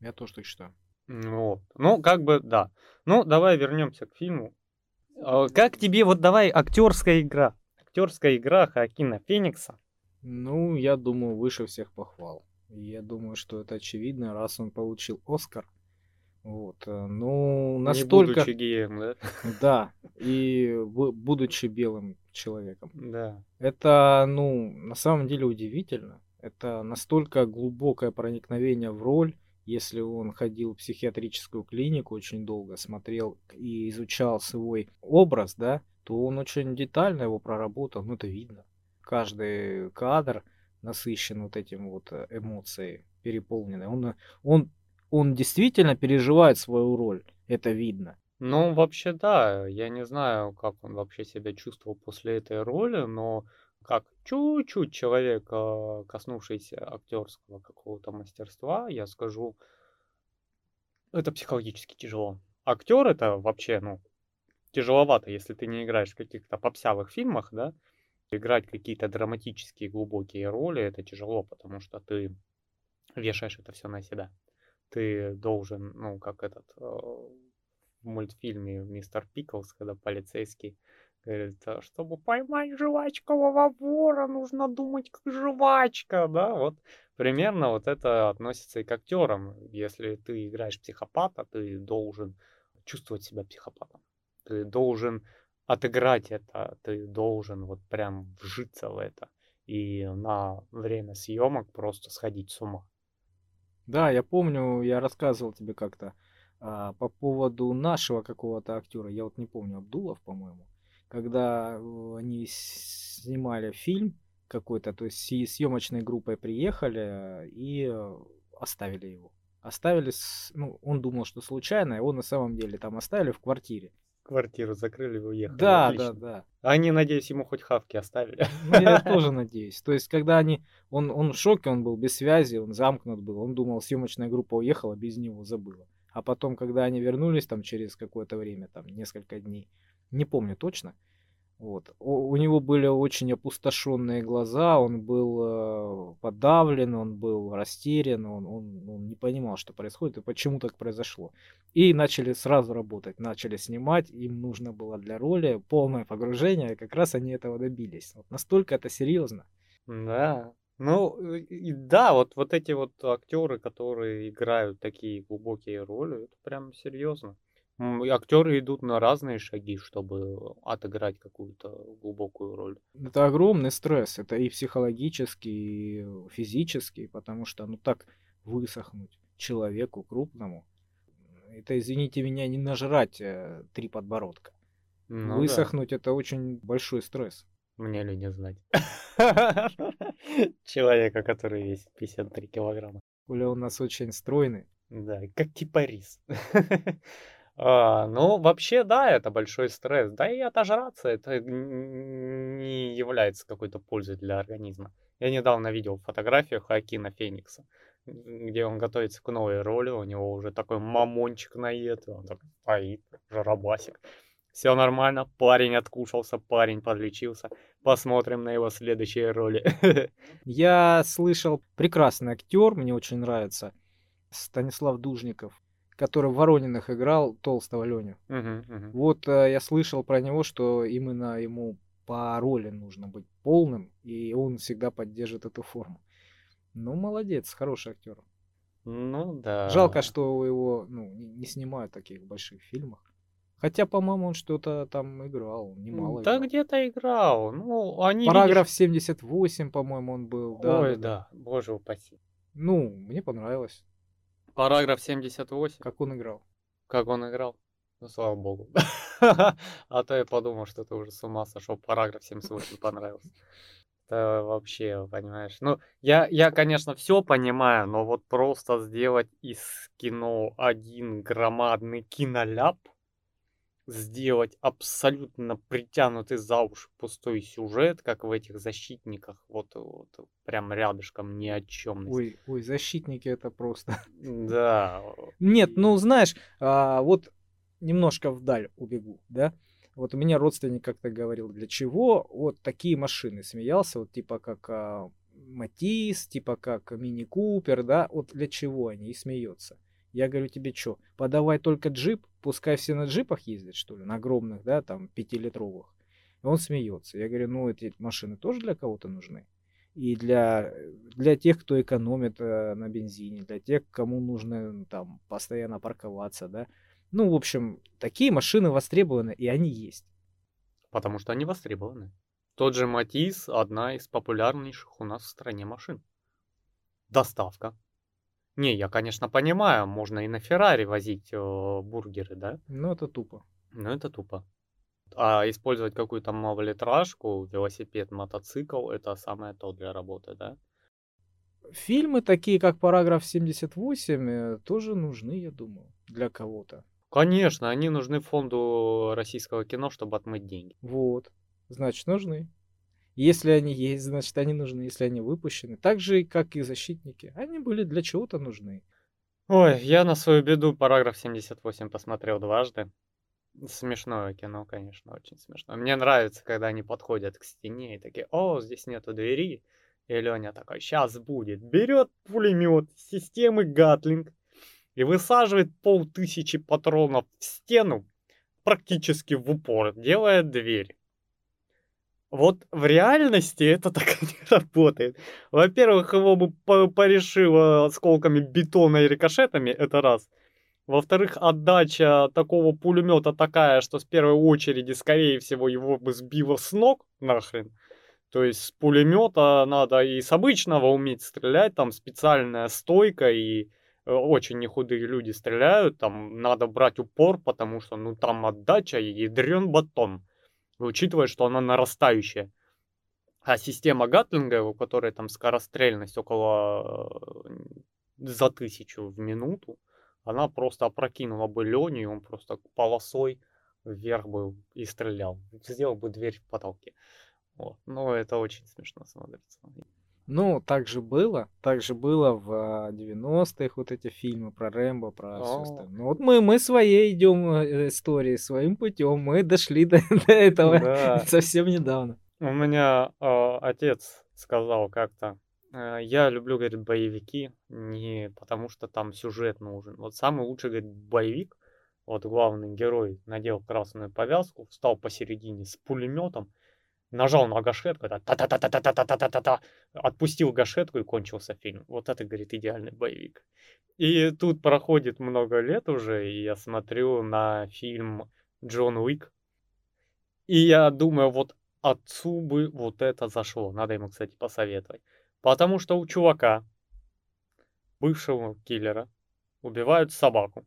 Я тоже так считаю. Ну Вот. Ну, как бы, да. Ну, давай вернемся к фильму. А, Как тебе, вот давай, актерская игра? Актерская игра Хоакина Феникса. Ну, я думаю, выше всех похвал. Я думаю, что это очевидно, раз он получил Оскар. Вот. э, Ну, Не настолько... будучи геем, да? Да, и бу- будучи белым человеком. Да. Это, ну, на самом деле удивительно. Это настолько глубокое проникновение в роль, если он ходил в психиатрическую клинику очень долго, смотрел и изучал свой образ, да, то он очень детально его проработал, ну это видно. Каждый кадр насыщен вот этим вот э, эмоцией, переполненной. Он, э, он, он действительно переживает свою роль, это видно. Ну, вообще, да. Я не знаю, как он вообще себя чувствовал после этой роли, но как чуть-чуть человек, а, коснувшийся актерского какого-то мастерства, я скажу, это психологически тяжело. Актер это вообще, ну, тяжеловато, если ты не играешь в каких-то попсявых фильмах, да, играть какие-то драматические глубокие роли, это тяжело, потому что ты вешаешь это все на себя. Ты должен, ну, как этот э, в мультфильме Мистер Пиклс, когда полицейский Говорит, «А чтобы поймать жвачкового вора, нужно думать как жвачка, да, вот примерно вот это относится и к актерам. Если ты играешь психопата, ты должен чувствовать себя психопатом. Ты должен отыграть это, ты должен вот прям вжиться в это и на время съемок просто сходить с ума. Да, я помню, я рассказывал тебе как-то а, по поводу нашего какого-то актера, я вот не помню, Абдулов, по-моему когда э, они снимали фильм какой-то, то есть с съемочной группой приехали и э, оставили его. Оставили, ну, он думал, что случайно, его на самом деле там оставили в квартире. Квартиру закрыли и уехали. Да, Отлично. да, да. Они, надеюсь, ему хоть хавки оставили. Ну, я тоже надеюсь. То есть, когда они... Он, он в шоке, он был без связи, он замкнут был. Он думал, съемочная группа уехала, без него забыла. А потом, когда они вернулись там через какое-то время, там несколько дней, не помню точно. Вот. У, у него были очень опустошенные глаза, он был э, подавлен, он был растерян, он, он, он не понимал, что происходит и почему так произошло. И начали сразу работать, начали снимать, им нужно было для роли полное погружение, и как раз они этого добились. Вот настолько это серьезно. Да. Ну, и да, вот, вот эти вот актеры, которые играют такие глубокие роли, это прям серьезно. Актеры идут на разные шаги, чтобы отыграть какую-то глубокую роль. Это огромный стресс, это и психологический, и физический, потому что ну так высохнуть человеку крупному, это, извините меня, не нажрать э, три подбородка. Ну, Высохнуть да. это очень большой стресс. Мне ли не знать. Человека, который весит 53 килограмма. Оля у нас очень стройный. Да, как кипарис. А, ну, вообще, да, это большой стресс. Да и отожраться это не является какой-то пользой для организма. Я недавно видел фотографию Хакина Феникса, где он готовится к новой роли, у него уже такой мамончик наед, он такой стоит, жарабасик. Все нормально, парень откушался, парень подлечился. Посмотрим на его следующие роли. Я слышал, прекрасный актер, мне очень нравится, Станислав Дужников который в Ворониных играл толстого Леню. Uh-huh, uh-huh. Вот э, я слышал про него, что именно ему по роли нужно быть полным, и он всегда поддержит эту форму. Ну, молодец, хороший актер. Ну да. Жалко, что его ну, не, снимают таких больших фильмах. Хотя, по-моему, он что-то там играл, немало. Да где-то играл. Ну, они. Параграф видишь... 78, по-моему, он был. Да, Ой, да, да. Боже упаси. Ну, мне понравилось. Параграф 78. Как он играл? Как он играл? Ну, слава богу. А то я подумал, что ты уже с ума сошел. Параграф 78 понравился. Это вообще, понимаешь. Ну, я, я, конечно, все понимаю, но вот просто сделать из кино один громадный киноляп, сделать абсолютно притянутый за уши пустой сюжет, как в этих защитниках, вот, вот прям рядышком ни о чем. Ой, ой, защитники это просто. Да. Нет, ну знаешь, а, вот немножко вдаль убегу, да. Вот у меня родственник как-то говорил, для чего вот такие машины смеялся, вот типа как а, Матис, типа как Мини Купер, да, вот для чего они и смеется. Я говорю тебе, что, подавай только джип, пускай все на джипах ездят, что ли, на огромных, да, там, пятилитровых. И он смеется. Я говорю, ну, эти машины тоже для кого-то нужны. И для, для тех, кто экономит э, на бензине, для тех, кому нужно там постоянно парковаться, да. Ну, в общем, такие машины востребованы, и они есть. Потому что они востребованы. Тот же Матис – одна из популярнейших у нас в стране машин. Доставка. Не, я, конечно, понимаю, можно и на Феррари возить э, бургеры, да? Ну, это тупо. Ну, это тупо. А использовать какую-то малолитражку, велосипед, мотоцикл, это самое то для работы, да? Фильмы такие, как «Параграф 78», э, тоже нужны, я думаю, для кого-то. Конечно, они нужны фонду российского кино, чтобы отмыть деньги. Вот, значит, нужны. Если они есть, значит, они нужны, если они выпущены. Так же, как и защитники. Они были для чего-то нужны. Ой, я на свою беду параграф 78 посмотрел дважды. Смешное кино, конечно, очень смешно. Мне нравится, когда они подходят к стене и такие, о, здесь нету двери. И Леня такой, сейчас будет. Берет пулемет системы Гатлинг и высаживает полтысячи патронов в стену практически в упор, делая дверь. Вот в реальности это так не работает. Во-первых, его бы порешило осколками бетона и рикошетами, это раз. Во-вторых, отдача такого пулемета такая, что с первой очереди, скорее всего, его бы сбило с ног нахрен. То есть с пулемета надо и с обычного уметь стрелять, там специальная стойка, и э, очень нехудые люди стреляют, там надо брать упор, потому что ну там отдача и ядрен батон, учитывая, что она нарастающая. А система Гатлинга, у которой там скорострельность около э, за тысячу в минуту, она просто опрокинула бы Леню, и он просто полосой вверх бы и стрелял. Сделал бы дверь в потолке. Вот. Ну, это очень смешно смотрится. Ну, так же было. Так же было в 90-х а, вот эти фильмы про Рэмбо, про все остальное. Ну, вот мы, мы своей идем э, историей, своим путем. Мы дошли до, до этого да. совсем недавно. У меня э, отец сказал как-то, Э, я люблю, говорит, боевики не потому, что там сюжет нужен. Вот самый лучший, говорит, боевик, вот главный герой надел красную повязку, встал посередине с пулеметом, нажал на гашетку, та та та та та та та та та та отпустил гашетку и кончился фильм. Вот это, говорит, идеальный боевик. И тут проходит много лет уже, и я смотрю на фильм Джон Уик. И я думаю, вот отцу бы вот это зашло. Надо ему, кстати, посоветовать. Потому что у чувака, бывшего киллера, убивают собаку.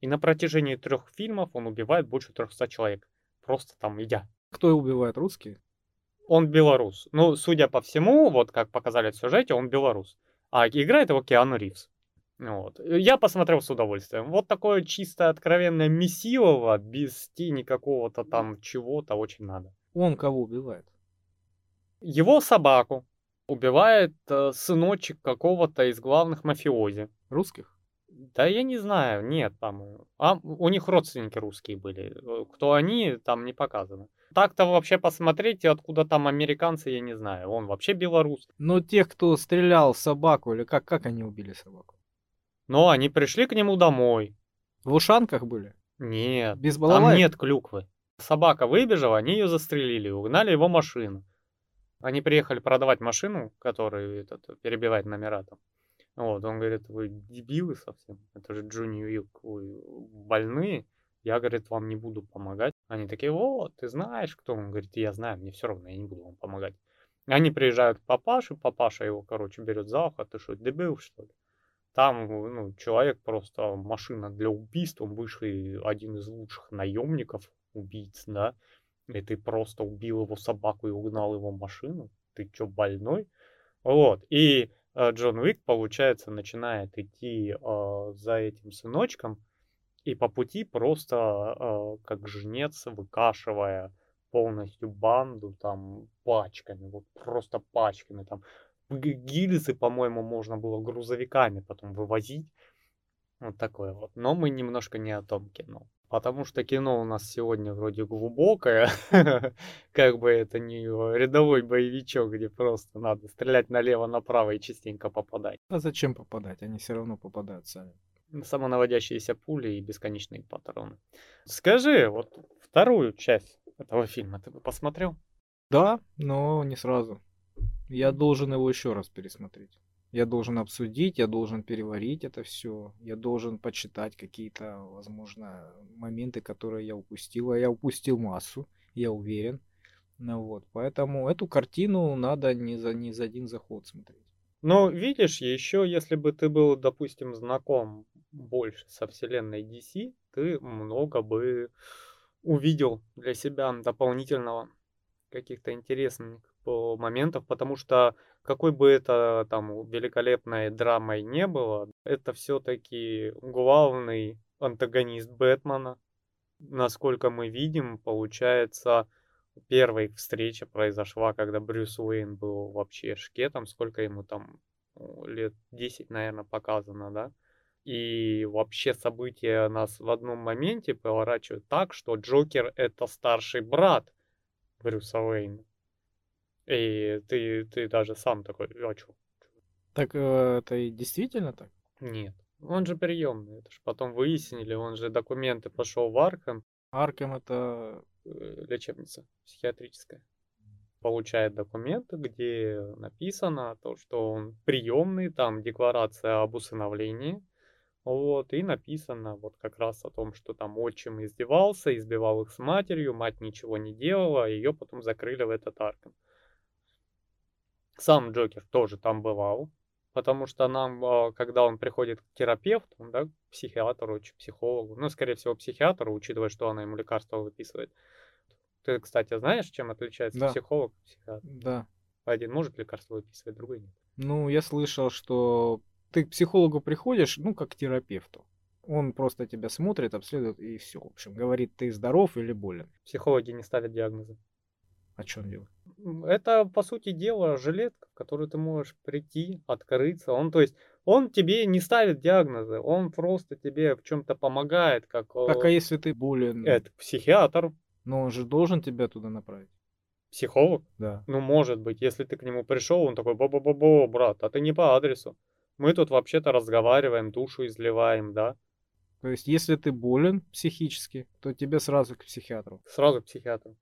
И на протяжении трех фильмов он убивает больше 300 человек. Просто там идя. Кто убивает? Русские? Он белорус. Ну, судя по всему, вот как показали в сюжете, он белорус. А играет его Киану Ривз. Вот. Я посмотрел с удовольствием. Вот такое чисто откровенное месилово, без тени какого-то там чего-то очень надо. Он кого убивает? Его собаку убивает э, сыночек какого-то из главных мафиози. Русских? Да я не знаю, нет, по-моему. А у них родственники русские были. Э, кто они, там не показано. Так-то вообще посмотрите, откуда там американцы, я не знаю. Он вообще белорус. Но тех, кто стрелял в собаку, или как, как они убили собаку? Но они пришли к нему домой. В ушанках были? Нет. Без балалайки? Там нет клюквы. Собака выбежала, они ее застрелили, угнали его машину. Они приехали продавать машину, которая этот, перебивает номера там. Вот, он говорит, вы дебилы совсем, это же Джуни Уилк, вы больные, я, говорит, вам не буду помогать. Они такие, вот, ты знаешь, кто? Он говорит, я знаю, мне все равно, я не буду вам помогать. Они приезжают к папаше, папаша его, короче, берет за ухо, ты что, дебил, что ли? Там, ну, человек просто машина для убийств, он бывший один из лучших наемников, убийц, да, и ты просто убил его собаку и угнал его машину? Ты чё, больной? Вот. И э, Джон Уик, получается, начинает идти э, за этим сыночком, и по пути просто э, как жнец, выкашивая полностью банду там пачками, вот просто пачками там. Гильзы, по-моему, можно было грузовиками потом вывозить. Вот такое вот. Но мы немножко не о том кино. Потому что кино у нас сегодня вроде глубокое, как бы это не рядовой боевичок, где просто надо стрелять налево-направо и частенько попадать. А зачем попадать? Они все равно попадают сами. Самонаводящиеся пули и бесконечные патроны. Скажи, вот вторую часть этого фильма ты бы посмотрел? Да, но не сразу. Я должен его еще раз пересмотреть. Я должен обсудить, я должен переварить это все, я должен почитать какие-то, возможно, моменты, которые я упустил. А я упустил массу, я уверен. Ну вот, поэтому эту картину надо не за, не за один заход смотреть. Но видишь, еще если бы ты был, допустим, знаком больше со вселенной DC, ты много бы увидел для себя дополнительного каких-то интересных моментов, потому что какой бы это там великолепной драмой не было, это все-таки главный антагонист Бэтмена. Насколько мы видим, получается, первая их встреча произошла, когда Брюс Уэйн был вообще шкетом, сколько ему там лет 10, наверное, показано, да? И вообще события нас в одном моменте поворачивают так, что Джокер это старший брат Брюса Уэйна. И ты, ты даже сам такой, а чё? Так э, это и действительно так? Нет. Он же приемный. Это же потом выяснили, он же документы пошел в Арком. Аркем это... Э, лечебница психиатрическая. получает документы, где написано то, что он приемный, там декларация об усыновлении, вот, и написано вот как раз о том, что там отчим издевался, избивал их с матерью, мать ничего не делала, ее потом закрыли в этот Арком. Сам Джокер тоже там бывал, потому что нам, а, когда он приходит к терапевту, да, к психиатру, психологу, ну, скорее всего, психиатру, учитывая, что она ему лекарства выписывает. Ты, кстати, знаешь, чем отличается Да, психолог от психиатра? да. Один может лекарства выписывать, другой нет. Ну, я слышал, что ты к психологу приходишь, ну, как к терапевту. Он просто тебя смотрит, обследует и все. В общем, говорит, ты здоров или болен. Психологи не ставят диагнозы. О чем дело? Это, по сути дела, жилетка, в которую ты можешь прийти, открыться. Он, то есть, он тебе не ставит диагнозы, он просто тебе в чем-то помогает, как Так, а э, если ты болен, это психиатр, но он же должен тебя туда направить. психолог. Да. Ну, может быть, если ты к нему пришел, он такой, бо-бо-бо-бо, брат, а ты не по адресу. Мы тут вообще-то разговариваем, душу изливаем, да? То есть, если ты болен психически, то тебе сразу к психиатру. Сразу к психиатру.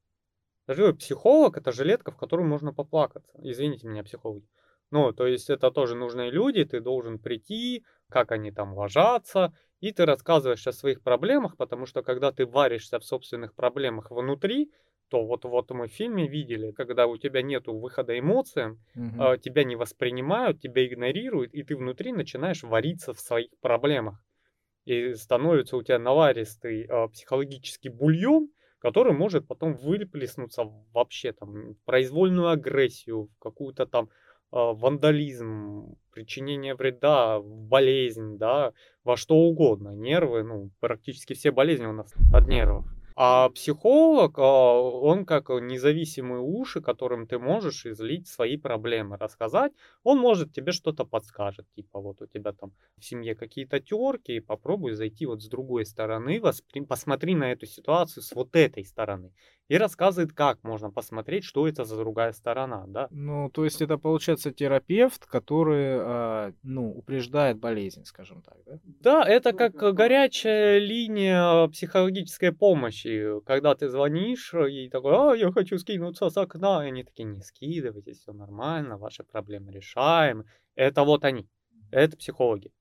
Я же говорю, психолог это жилетка, в которую можно поплакаться. Извините меня, психологи. Ну, то есть это тоже нужные люди, ты должен прийти, как они там ложатся, и ты рассказываешь о своих проблемах, потому что когда ты варишься в собственных проблемах внутри, то вот, вот мы в фильме видели, когда у тебя нету выхода эмоциям, а, тебя не воспринимают, тебя игнорируют, и ты внутри начинаешь вариться в своих проблемах. И становится у тебя наваристый а, психологический бульон, который может потом выплеснуться вообще там в произвольную агрессию, в какую-то там а, вандализм, причинение вреда, болезнь, да, во что угодно. Нервы, ну, практически все болезни у нас от нервов. А психолог, а, он как независимые уши, которым ты можешь излить свои проблемы, рассказать. Он может тебе что-то подскажет, типа вот у тебя там в семье какие-то терки, и попробуй зайти вот с другой стороны, воспри- посмотри на эту ситуацию с вот этой стороны. И рассказывает, как можно посмотреть, что это за другая сторона, да. Ну, то есть это получается терапевт, который, а, ну, упреждает болезнь, скажем так, да? Да, это как горячая линия психологической помощи, когда ты звонишь и такой, а, я хочу скинуться с окна, и они такие, не скидывайтесь, все нормально, ваши проблемы решаемы. Это вот они, это психологи.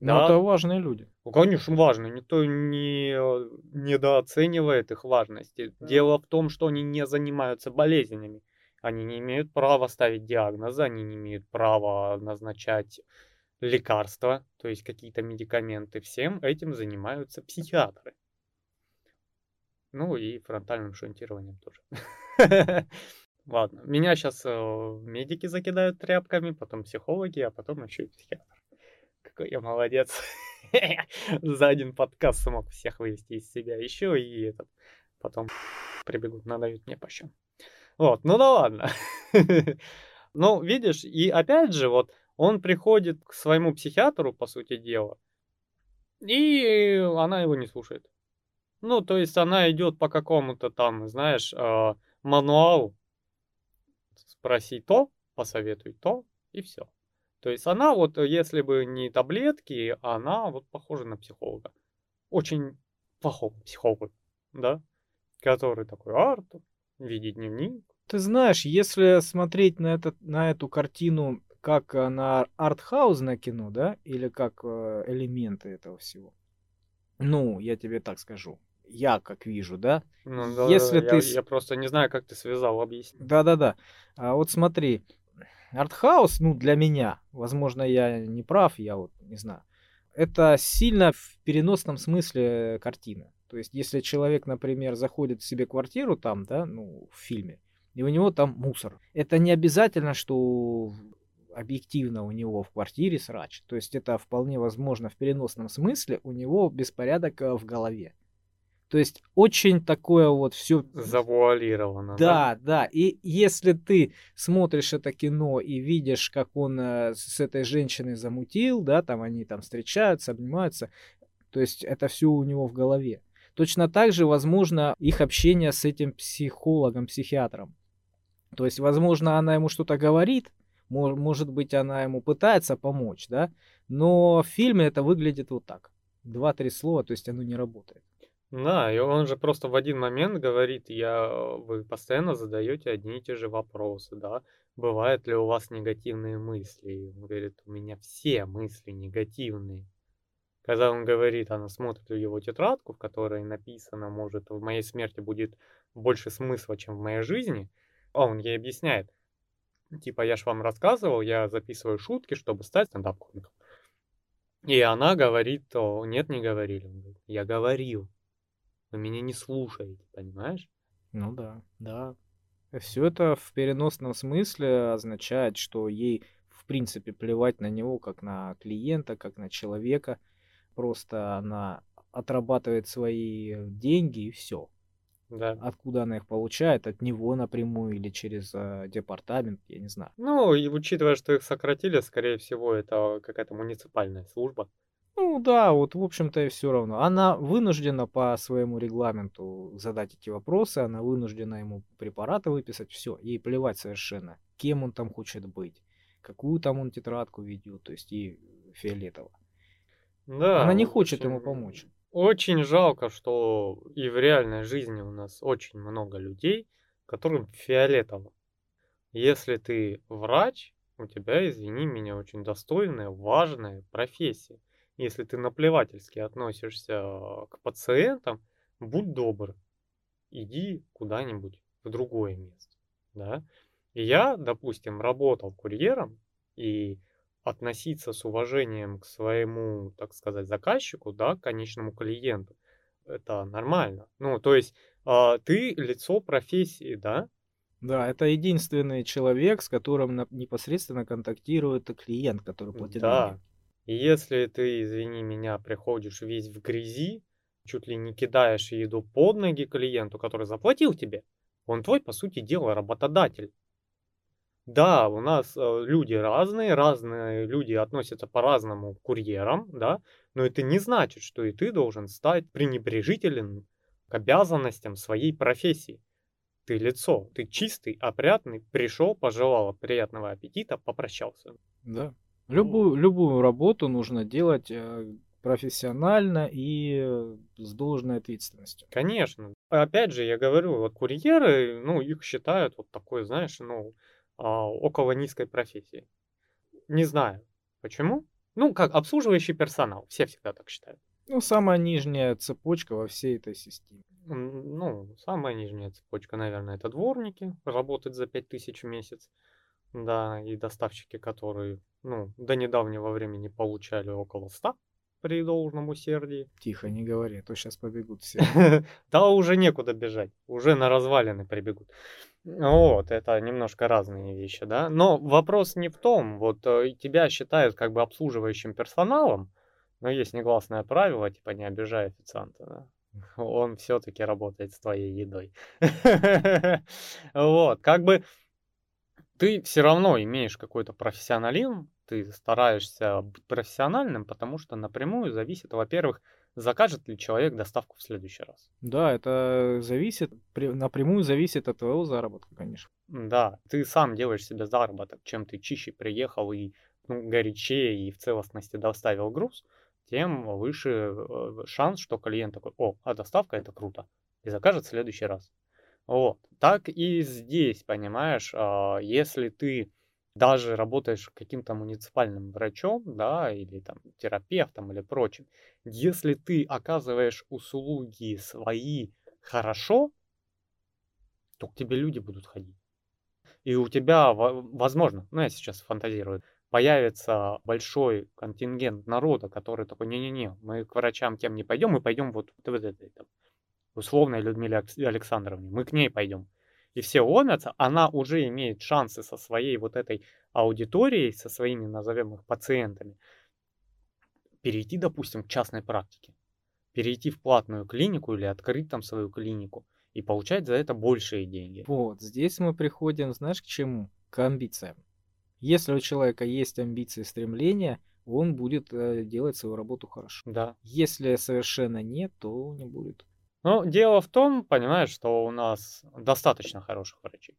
Но Да. это важные люди. Ну, конечно, важно, никто не недооценивает их важности. Дело в том, что они не занимаются болезнями. Они не имеют права ставить диагнозы, они не имеют права назначать лекарства, то есть какие-то медикаменты. Всем этим занимаются психиатры. Ну и фронтальным шунтированием тоже. Ладно, меня сейчас медики закидают тряпками, потом психологи, а потом еще и психиатр. Какой я молодец. За один подкаст смог всех вывести из себя. Еще и этот. Потом прибегут, надают мне по щам. Вот, ну да ладно. Ну, видишь, и опять же, вот он приходит к своему психиатру, по сути дела, и она его не слушает. Ну, то есть она идет по какому-то там, знаешь, э, мануалу. Спроси то, посоветуй то, и все. То есть она вот, если бы не таблетки, она вот похожа на психолога. Очень плохого психолога, да? Который такой, Артур, веди дневник. Ты знаешь, если смотреть на, этот, на эту картину как на артхаузное кино, да, или как э, элементы этого всего, ну, я тебе так скажу, я как вижу, да, Ну, да, Если я, ты с- я просто не знаю, как ты связал, объясни. Да-да-да. А вот смотри, артхаус, ну, для меня, возможно, я не прав, я вот не знаю, это сильно в переносном смысле картина. То есть, если человек, например, заходит в себе квартиру там, да, ну, в фильме, и у него там мусор, это не обязательно, что объективно у него в квартире срач. То есть, это вполне возможно в переносном смысле у него беспорядок э, в голове. То есть, очень такое вот все Завуалировано. да, да. И если ты смотришь это кино и видишь, как он э, с этой женщиной замутил, да, там они там встречаются, обнимаются, то есть это все у него в голове. Точно так же возможно их общение с этим психологом, психиатром. То есть, возможно, она ему что-то говорит, мо- может быть, она ему пытается помочь, да, но в фильме это выглядит вот так. Два-три слова, то есть оно не работает. Да, и он же просто в один момент говорит, я, вы постоянно задаете одни и те же вопросы, да, бывают ли у вас негативные мысли? И он говорит, у меня все мысли негативные. Когда он говорит, она смотрит в его тетрадку, в которой написано, может, в моей смерти будет больше смысла, чем в моей жизни, а он ей объясняет, типа, я ж вам рассказывал, я записываю шутки, чтобы стать стендап-комиком. И она говорит, нет, не говорили. Я говорил, вы меня не слушаете, понимаешь? Ну да, да. Все это в переносном смысле означает, что ей в принципе плевать на него как на клиента, как на человека. Просто она отрабатывает свои деньги и все. Да. Откуда она их получает? От него напрямую или через э, департамент, я не знаю. Ну, и учитывая, что их сократили, скорее всего, это какая-то муниципальная служба. Ну да, вот в общем-то и все равно. Она вынуждена по своему регламенту задать эти вопросы, она вынуждена ему препараты выписать, все, ей плевать совершенно, кем он там хочет быть, какую там он тетрадку ведет, то есть ей фиолетово. Да. Она не хочет ему помочь. Очень жалко, что и в реальной жизни у нас очень много людей, которым фиолетово. Если ты врач, у тебя, извини меня, очень достойная, важная профессия. Если ты наплевательски относишься к пациентам, будь добр, иди куда-нибудь в другое место. Да? И я, допустим, работал курьером, и относиться с уважением к своему, так сказать, заказчику, да, к конечному клиенту, это нормально. Ну, то есть э, ты лицо профессии, да? Да, это единственный человек, с которым непосредственно контактирует клиент, который платит Да. деньги. Если ты, извини меня, приходишь весь в грязи, чуть ли не кидаешь еду под ноги клиенту, который заплатил тебе, он твой, по сути дела, работодатель. Да, у нас э, люди разные, разные люди относятся по-разному к курьерам, да, но это не значит, что и ты должен стать пренебрежителен к обязанностям своей профессии. Ты лицо, ты чистый, опрятный, пришел, пожелал приятного аппетита, попрощался. Да. Любую, любую работу нужно делать э, профессионально и э, с должной ответственностью. Конечно. Опять же, я говорю, вот курьеры, ну, их считают вот такой, знаешь, ну, а, около низкой профессии. Не знаю, почему. Ну, как обслуживающий персонал, все всегда так считают. Ну, самая нижняя цепочка во всей этой системе. Ну, самая нижняя цепочка, наверное, это дворники, работать за 5000 в месяц. Да, и доставщики, которые, ну, до недавнего времени получали около 100 при должном усердии. Тихо, не говори, а то сейчас побегут все. Да уже некуда бежать, уже на развалины прибегут. Вот, это немножко разные вещи, да. Но вопрос не в том, вот э, тебя считают как бы обслуживающим персоналом, но есть негласное правило, типа не обижай официанта, да. Он все-таки работает с твоей едой. Вот, как бы ты все равно имеешь какой-то профессионализм, ты стараешься быть профессиональным, потому что напрямую зависит, во-первых, закажет ли человек доставку в следующий раз. Да, это зависит, напрямую зависит от твоего заработка, конечно. Да, ты сам делаешь себе заработок, чем ты чище приехал и ну, горячее и в целостности доставил груз, тем выше э, шанс, что клиент такой, о, а доставка это круто, и закажет в следующий раз. Вот. Так и здесь, понимаешь, а, если ты даже работаешь каким-то муниципальным врачом, да, или там терапевтом или прочим, если ты оказываешь услуги свои хорошо, то к тебе люди будут ходить. И у тебя, возможно, ну я сейчас фантазирую, появится большой контингент народа, который такой, не-не-не, мы к врачам тем не пойдем, мы пойдем вот в этой там, условной Людмиле Александровне, мы к ней пойдем. И все ломятся, она уже имеет шансы со своей вот этой аудиторией, со своими, назовем их, пациентами, перейти, допустим, к частной практике, перейти в платную клинику или открыть там свою клинику и получать за это большие деньги. Вот, здесь мы приходим, знаешь, к чему? К амбициям. Если у человека есть амбиции и стремления, он будет э, делать свою работу хорошо. Да. Если совершенно нет, то не будет. Но дело в том, понимаешь, что у нас достаточно хороших врачей.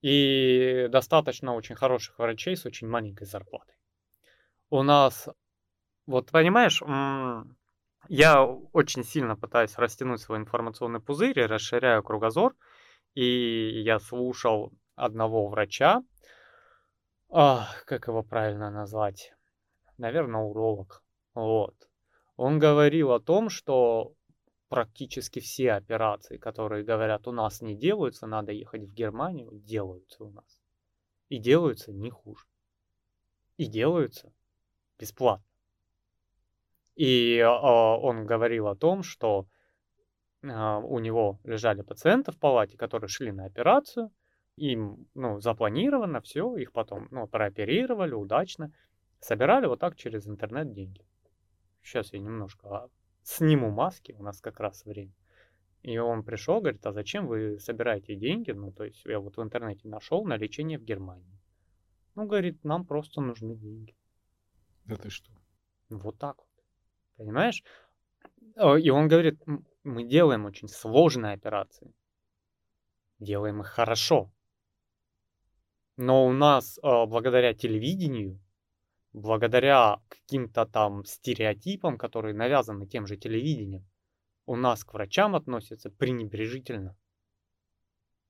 И достаточно очень хороших врачей с очень маленькой зарплатой. У нас, вот понимаешь, Я очень сильно пытаюсь растянуть свой информационный пузырь и расширяю кругозор. И я слушал одного врача, ах, как его правильно назвать? Наверное, уролог. Вот. Он говорил о том, что практически все операции, которые говорят у нас не делаются, надо ехать в Германию, делаются у нас. И делаются не хуже. И делаются бесплатно. И э, он говорил о том, что э, у него лежали пациенты в палате, которые шли на операцию, им ну, запланировано все, их потом ну, прооперировали удачно, собирали вот так через интернет деньги. Сейчас я немножко сниму маски, у нас как раз время. И он пришел, говорит, а зачем вы собираете деньги? Ну, то есть я вот в интернете нашел на лечение в Германии. Ну, говорит, нам просто нужны деньги. Да ты что? Вот так вот. Понимаешь? И он говорит, мы делаем очень сложные операции. Делаем их хорошо. Но у нас, а, благодаря телевидению, благодаря каким-то там стереотипам, которые навязаны тем же телевидением, у нас к врачам относятся пренебрежительно.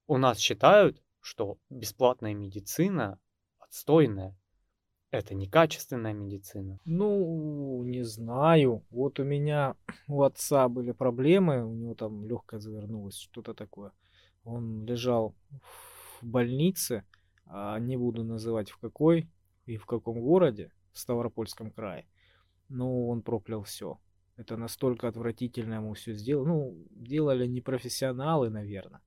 У нас считают, что бесплатная медицина отстойная. Это некачественная медицина. Ну, не знаю. Вот у меня у отца были проблемы, у него там легкое завернулось, что-то такое. Он лежал в больнице, а не буду называть в какой, и в каком городе, в Ставропольском крае. Но он проклял все. Это настолько отвратительно ему все сделал. Ну, делали не профессионалы, наверное.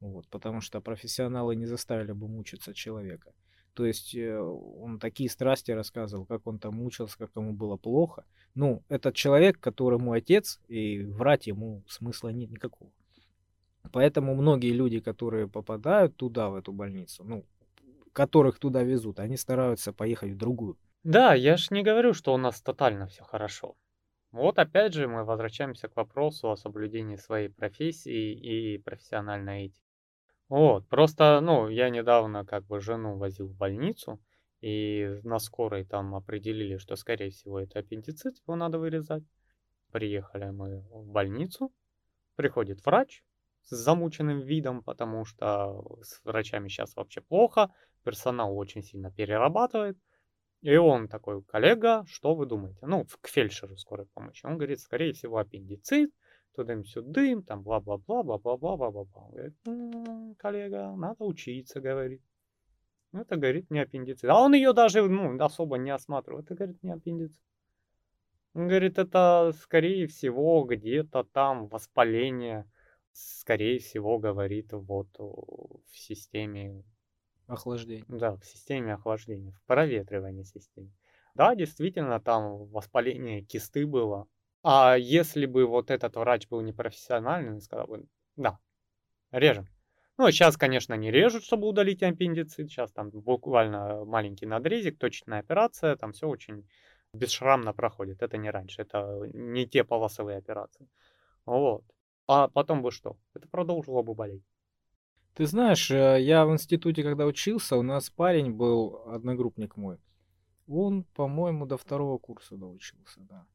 Вот, потому что профессионалы не заставили бы мучиться человека. То есть э, он такие страсти рассказывал, как он там мучился, как ему было плохо. Ну, этот человек, которому отец, и врать ему смысла нет никакого. Поэтому многие люди, которые попадают туда, в эту больницу, ну, которых туда везут, они стараются поехать в другую. Да, я ж не говорю, что у нас тотально все хорошо. Вот опять же мы возвращаемся к вопросу о соблюдении своей профессии и профессиональной этики. Вот, просто, ну, я недавно как бы жену возил в больницу, и на скорой там определили, что, скорее всего, это аппендицит, его надо вырезать. Приехали мы в больницу, приходит врач с замученным видом, потому что с врачами сейчас вообще плохо, персонал очень сильно перерабатывает. И он такой, коллега, что вы думаете? Ну, к фельдшеру скорой помощи. Он говорит, скорее всего, аппендицит, тудым-сюдым, там бла-бла-бла, бла-бла-бла, бла-бла-бла. Говорит, коллега, надо учиться, говорит. Это, говорит, не аппендицит. А он ее даже, ну, особо не осматривает. Это, говорит, не аппендицит. Он говорит, это, скорее всего, где-то там воспаление, скорее всего, говорит, вот в системе Охлаждение. Да, в системе охлаждения, в проветривании системы. Да, действительно, там воспаление кисты было. А если бы вот этот врач был непрофессиональный, он сказал бы, да, режем. Ну, сейчас, конечно, не режут, чтобы удалить аппендицит. Сейчас там буквально маленький надрезик, точная операция, там все очень бесшрамно проходит. Это не раньше, это не те полосовые операции. Вот. А потом бы что? Это продолжило бы болеть. Ты знаешь, э, я в институте, когда учился, у нас парень был, одногруппник мой. Он, по-моему, до второго курса доучился, да.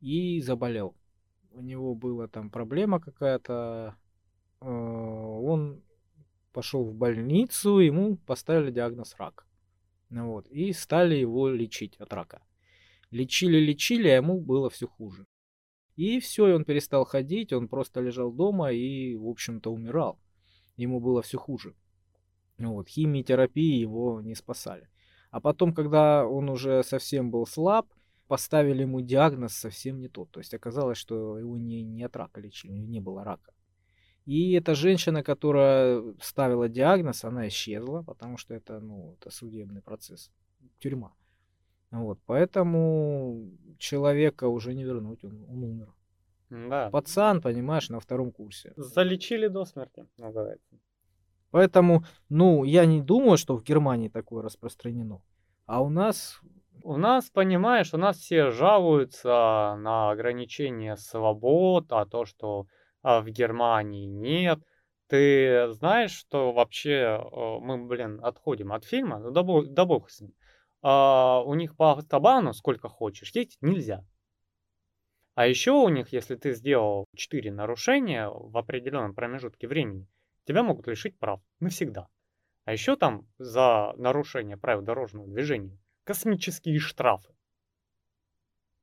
И заболел. У него была там проблема какая-то. Э, он пошел в больницу, ему поставили диагноз рак. Вот, и стали его лечить от рака. Лечили, лечили, а ему было все хуже. И все, и он перестал ходить, он просто лежал дома и, в общем-то, умирал ему было все хуже. Вот, химии, терапии его не спасали. А потом, когда он уже совсем был слаб, поставили ему диагноз совсем не тот. То есть оказалось, что его не, не от рака лечили, не было рака. И эта женщина, которая ставила диагноз, она исчезла, потому что это, ну, это судебный процесс, тюрьма. Вот, поэтому человека уже не вернуть, он, он умер. Да. Пацан, понимаешь, на втором курсе. Залечили до смерти, называется. Поэтому, ну, я не думаю, что в Германии такое распространено. А у нас... У нас, понимаешь, у нас все жалуются на ограничение свобод, а то, что а, в Германии нет. Ты знаешь, что вообще э, мы, блин, отходим от фильма, ну да бог, да бог с ним. А, у них по автобану сколько хочешь, ездить нельзя. А еще у них, если ты сделал 4 нарушения в определенном промежутке времени, тебя могут лишить прав навсегда. А еще там за нарушение правил дорожного движения космические штрафы.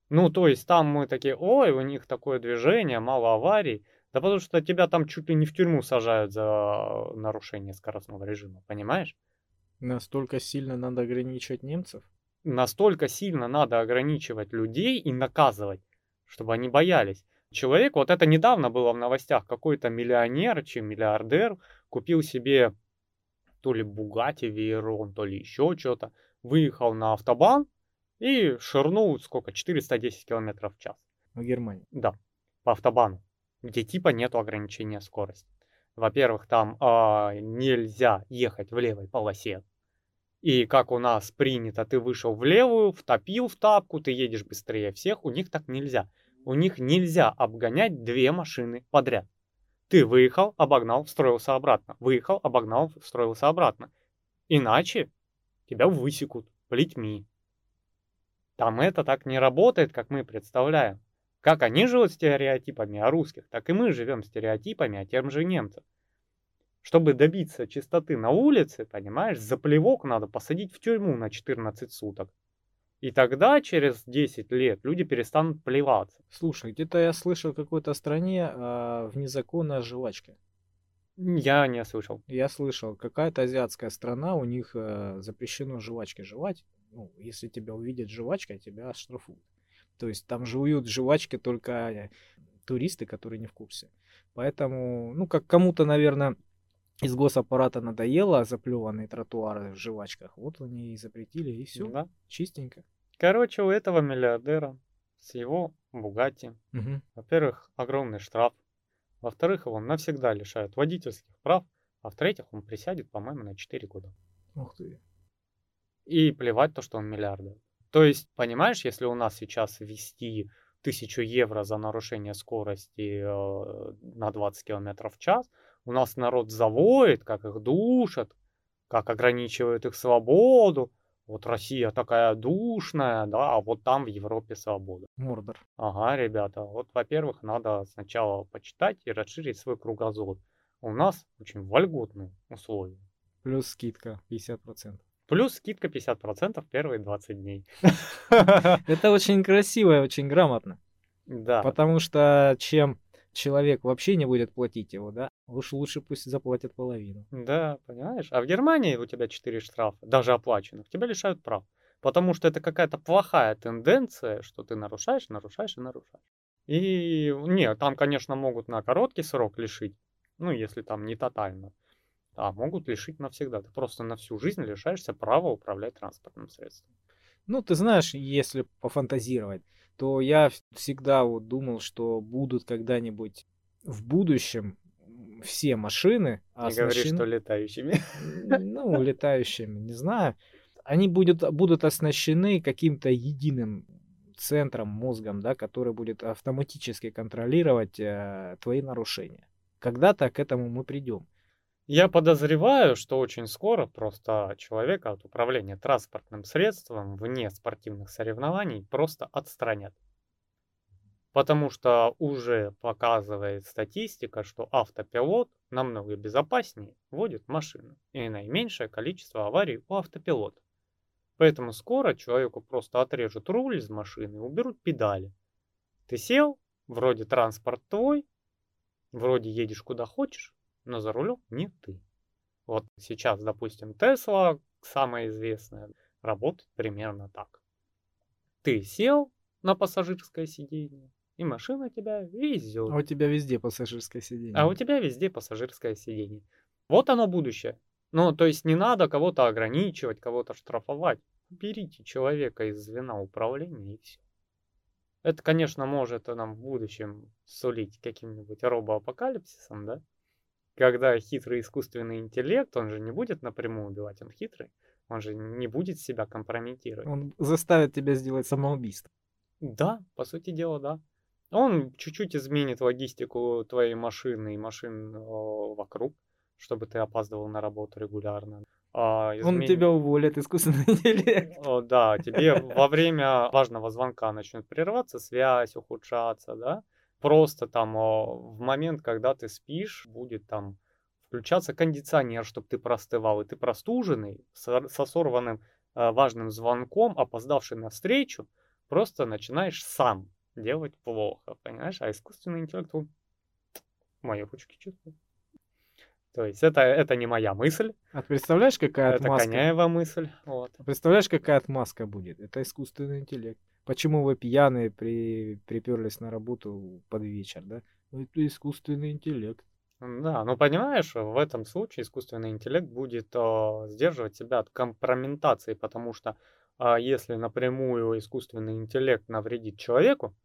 Ну, то есть там мы такие, ой, у них такое движение, мало аварий. Да потому что тебя там чуть ли не в тюрьму сажают за нарушение скоростного режима, понимаешь? Настолько сильно надо ограничивать немцев? Настолько сильно надо ограничивать людей и наказывать, чтобы они боялись. Человек, вот это недавно было в новостях, какой-то миллионер, чем миллиардер, купил себе то ли Бугати Вейрон, то ли еще что-то, выехал на автобан и ширнул сколько, 410 км в час. В Германии? Да, по автобану, где типа нету ограничения скорости. Во-первых, там э, нельзя ехать в левой полосе. И как у нас принято, ты вышел в левую, втопил в тапку, ты едешь быстрее всех, у них так нельзя у них нельзя обгонять две машины подряд. Ты выехал, обогнал, встроился обратно. Выехал, обогнал, встроился обратно. Иначе тебя высекут плетьми. Там это так не работает, как мы представляем. Как они живут стереотипами о русских, так и мы живем стереотипами о тем же немцах. Чтобы добиться чистоты на улице, понимаешь, за плевок надо посадить в тюрьму на 14 суток. И тогда, через 10 лет, люди перестанут плеваться. Слушай, где-то я слышал в какой-то стране а, вне закона жвачка. Я не слышал. Я слышал, какая-то азиатская страна, у них а, запрещено жвачки жевать. Ну, если тебя увидят жвачкой, тебя штрафуют. То есть там жуют жвачки только туристы, которые не в курсе. Поэтому, ну, как кому-то, наверное, из госаппарата надоело заплеванные тротуары в жвачках. Вот они и запретили, и все. Да. Чистенько. Короче, у этого миллиардера с его Бугати, угу. во-первых, огромный штраф. Во-вторых, его навсегда лишают водительских прав. А в-третьих, он присядет, по-моему, на 4 года. Ух ты. И плевать то, что он миллиардер. То есть, понимаешь, если у нас сейчас ввести тысячу евро за нарушение скорости э, на 20 км в час, у нас народ завоет, как их душат, как ограничивают их свободу. Вот Россия такая душная, да, а вот там в Европе свобода. Мордор. Ага, ребята, вот, во-первых, надо сначала почитать и расширить свой кругозор. У нас очень вольготные условия. Плюс скидка 50%. Плюс скидка 50% первые 20 дней. Это очень красиво и очень грамотно. Да. Потому что чем человек вообще не будет платить его, да, уж лучше пусть заплатят половину. Да, понимаешь? А в Германии у тебя 4 штрафа, даже оплаченных, тебя лишают прав. Потому что это какая-то плохая тенденция, что ты нарушаешь, нарушаешь и нарушаешь. И нет, там, конечно, могут на короткий срок лишить, ну, если там не тотально. А могут лишить навсегда. Ты просто на всю жизнь лишаешься права управлять транспортным средством. Ну, ты знаешь, если пофантазировать, то я всегда вот думал, что будут когда-нибудь в будущем все машины. Не оснащены... говори, что летающими. Ну, летающими, не знаю. Они будут, будут оснащены каким-то единым центром, мозгом, да, который будет автоматически контролировать э, твои нарушения. Когда-то к этому мы придем. Я подозреваю, что очень скоро просто человека от управления транспортным средством вне спортивных соревнований просто отстранят. Потому что уже показывает статистика, что автопилот намного безопаснее водит машину и наименьшее количество аварий у автопилота. Поэтому скоро человеку просто отрежут руль из машины и уберут педали. Ты сел, вроде транспорт твой, вроде едешь куда хочешь, но за рулем не ты. Вот сейчас, допустим, Тесла, самая известная, работает примерно так. Ты сел на пассажирское сиденье, и машина тебя везет. А у тебя везде пассажирское сиденье. А у тебя везде пассажирское сиденье. Вот оно будущее. Ну, то есть не надо кого-то ограничивать, кого-то штрафовать. Берите человека из звена управления и все. Это, конечно, может нам в будущем сулить каким-нибудь робоапокалипсисом, да? Когда хитрый искусственный интеллект, он же не будет напрямую убивать, он хитрый, он же не будет себя компрометировать. Он заставит тебя сделать самоубийство. Да, по сути дела, да. Он чуть-чуть изменит логистику твоей машины и машин вокруг, чтобы ты опаздывал на работу регулярно. а, Он тебя уволит, искусственный интеллект. О, да, тебе во время важного звонка начнет прерываться связь, ухудшаться, да. Просто там о, в момент, когда ты спишь, будет там включаться кондиционер, чтобы ты простывал, и ты простуженный, со, со сорванным э, важным звонком, опоздавший на встречу, просто начинаешь сам делать плохо, понимаешь? А искусственный интеллект, он мои ручки чувствует. То есть это, это не моя мысль, А ты представляешь, какая это отмазка? Коняева мысль. Вот. А Представляешь, какая отмазка будет? Это искусственный интеллект. Почему вы пьяные при... приперлись на работу под вечер, да? Ну, Это искусственный интеллект. Да, ну понимаешь, в этом случае искусственный интеллект будет э, сдерживать тебя от компрометации, потому что а, если напрямую искусственный интеллект навредит человеку,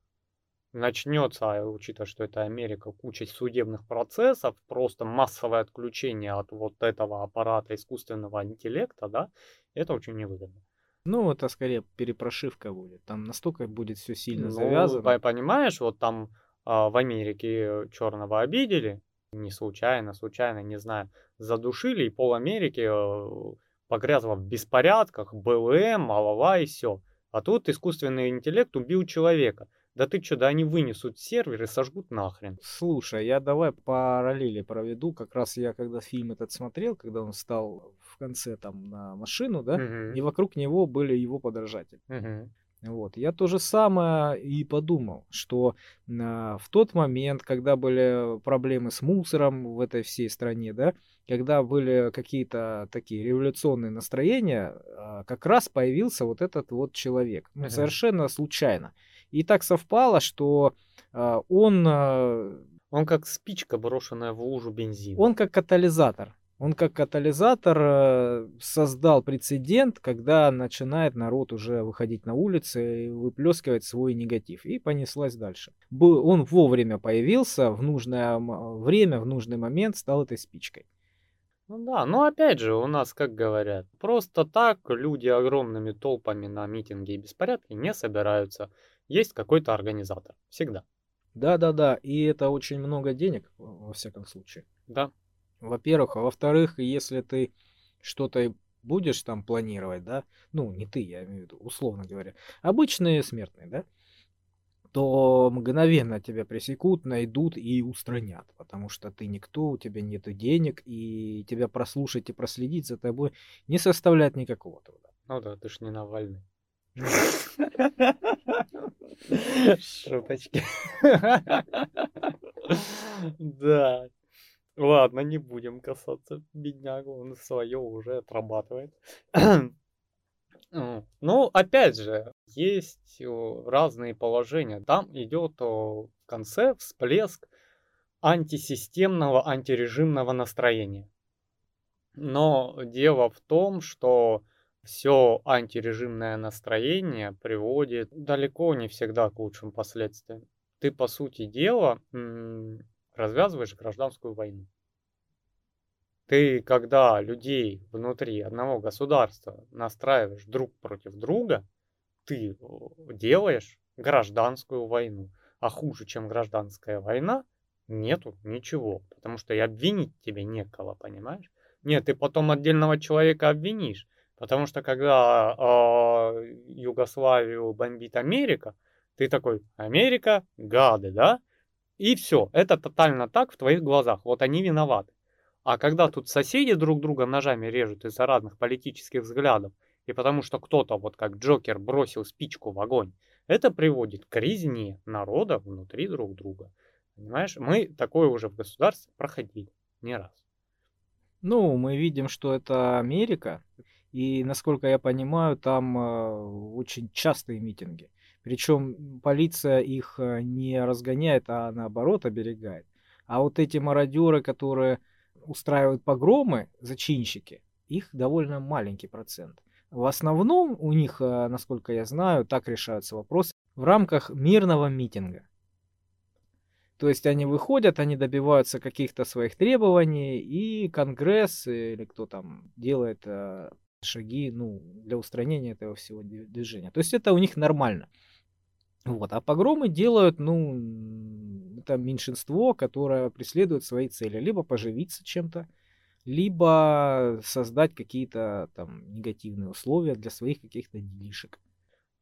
начнется, а, учитывая, что это Америка, куча судебных процессов, просто массовое отключение от вот этого аппарата искусственного интеллекта, да, это очень невыгодно. Ну, это скорее перепрошивка будет. Там настолько будет все сильно Ну, завязано. по- понимаешь, вот там а, в Америке черного обидели, не случайно, случайно, не знаю, задушили, и пол Америки э, погрязло в беспорядках, БЛМ, малова и все. А тут искусственный интеллект убил человека. Да ты что, да они вынесут сервер и сожгут нахрен. Слушай, я давай параллели проведу. Как раз я когда фильм этот смотрел, когда он встал в конце там на машину, да, Мгм. и вокруг него были его подражатели. Мгм. Вот. Я то же самое и подумал, что а, в тот момент, когда были проблемы с мусором в этой всей стране, да, когда были какие-то такие революционные настроения, а, как раз появился вот этот вот человек. Ну, Мгм. совершенно случайно. И так совпало, что а, он, а, Он как спичка, брошенная в лужу бензина. он как катализатор. Он как катализатор э, создал прецедент, когда начинает народ уже выходить на улицы и выплескивать свой негатив. И понеслась дальше. Он вовремя появился, в нужное время, в нужный момент стал этой спичкой. Ну да, но опять же, у нас, как говорят, просто так люди огромными толпами на митинги и беспорядки не собираются. Есть какой-то организатор. Всегда. Да-да-да, и это очень много денег, во всяком случае. Да. Во-первых, а во-вторых, если ты что-то будешь там планировать, да, ну, не ты, я имею в виду, условно говоря, обычные смертные, да, то мгновенно тебя пресекут, найдут и устранят, потому что ты никто, у тебя нет денег, и тебя прослушать и проследить за тобой не составляет никакого труда. Ну да, ты ж не Навальный. Шуточки. Да. Ладно, не будем касаться беднягу, он свое уже отрабатывает. Ну, опять же, есть о, разные положения. Там идет о, в конце всплеск антисистемного, антирежимного настроения. Но дело в том, что все антирежимное настроение приводит далеко не всегда к лучшим последствиям. Ты, по сути дела, развязываешь гражданскую войну. Ты, когда людей внутри одного государства настраиваешь друг против друга, ты о, делаешь гражданскую войну. А хуже, чем гражданская война, нету ничего. Потому что и обвинить тебе некого, понимаешь? Нет, ты потом отдельного человека обвинишь. Потому что когда а, Югославию бомбит Америка, ты такой, Америка, гады, да? И все, это тотально так в твоих глазах. Вот они виноваты. А когда тут соседи друг друга ножами режут из-за разных политических взглядов, и потому что кто-то, вот как Джокер, бросил спичку в огонь, это приводит к резне народа внутри друг друга. Понимаешь, мы такое уже в государстве проходили не раз. Ну, мы видим, что это Америка, и, насколько я понимаю, там э, очень частые митинги. Причем полиция их э, не разгоняет, а наоборот оберегает. А вот эти мародеры, которые устраивают погромы, зачинщики, их довольно маленький процент. В основном у них, э, насколько я знаю, так решаются вопросы в рамках мирного митинга. То есть они выходят, они добиваются каких-то своих требований, и Конгресс или кто там делает шаги ну, для устранения этого всего движения. То есть это у них нормально. Вот. А погромы делают, ну, это меньшинство, которое преследует свои цели. Либо поживиться чем-то, либо создать какие-то там негативные условия для своих каких-то делишек.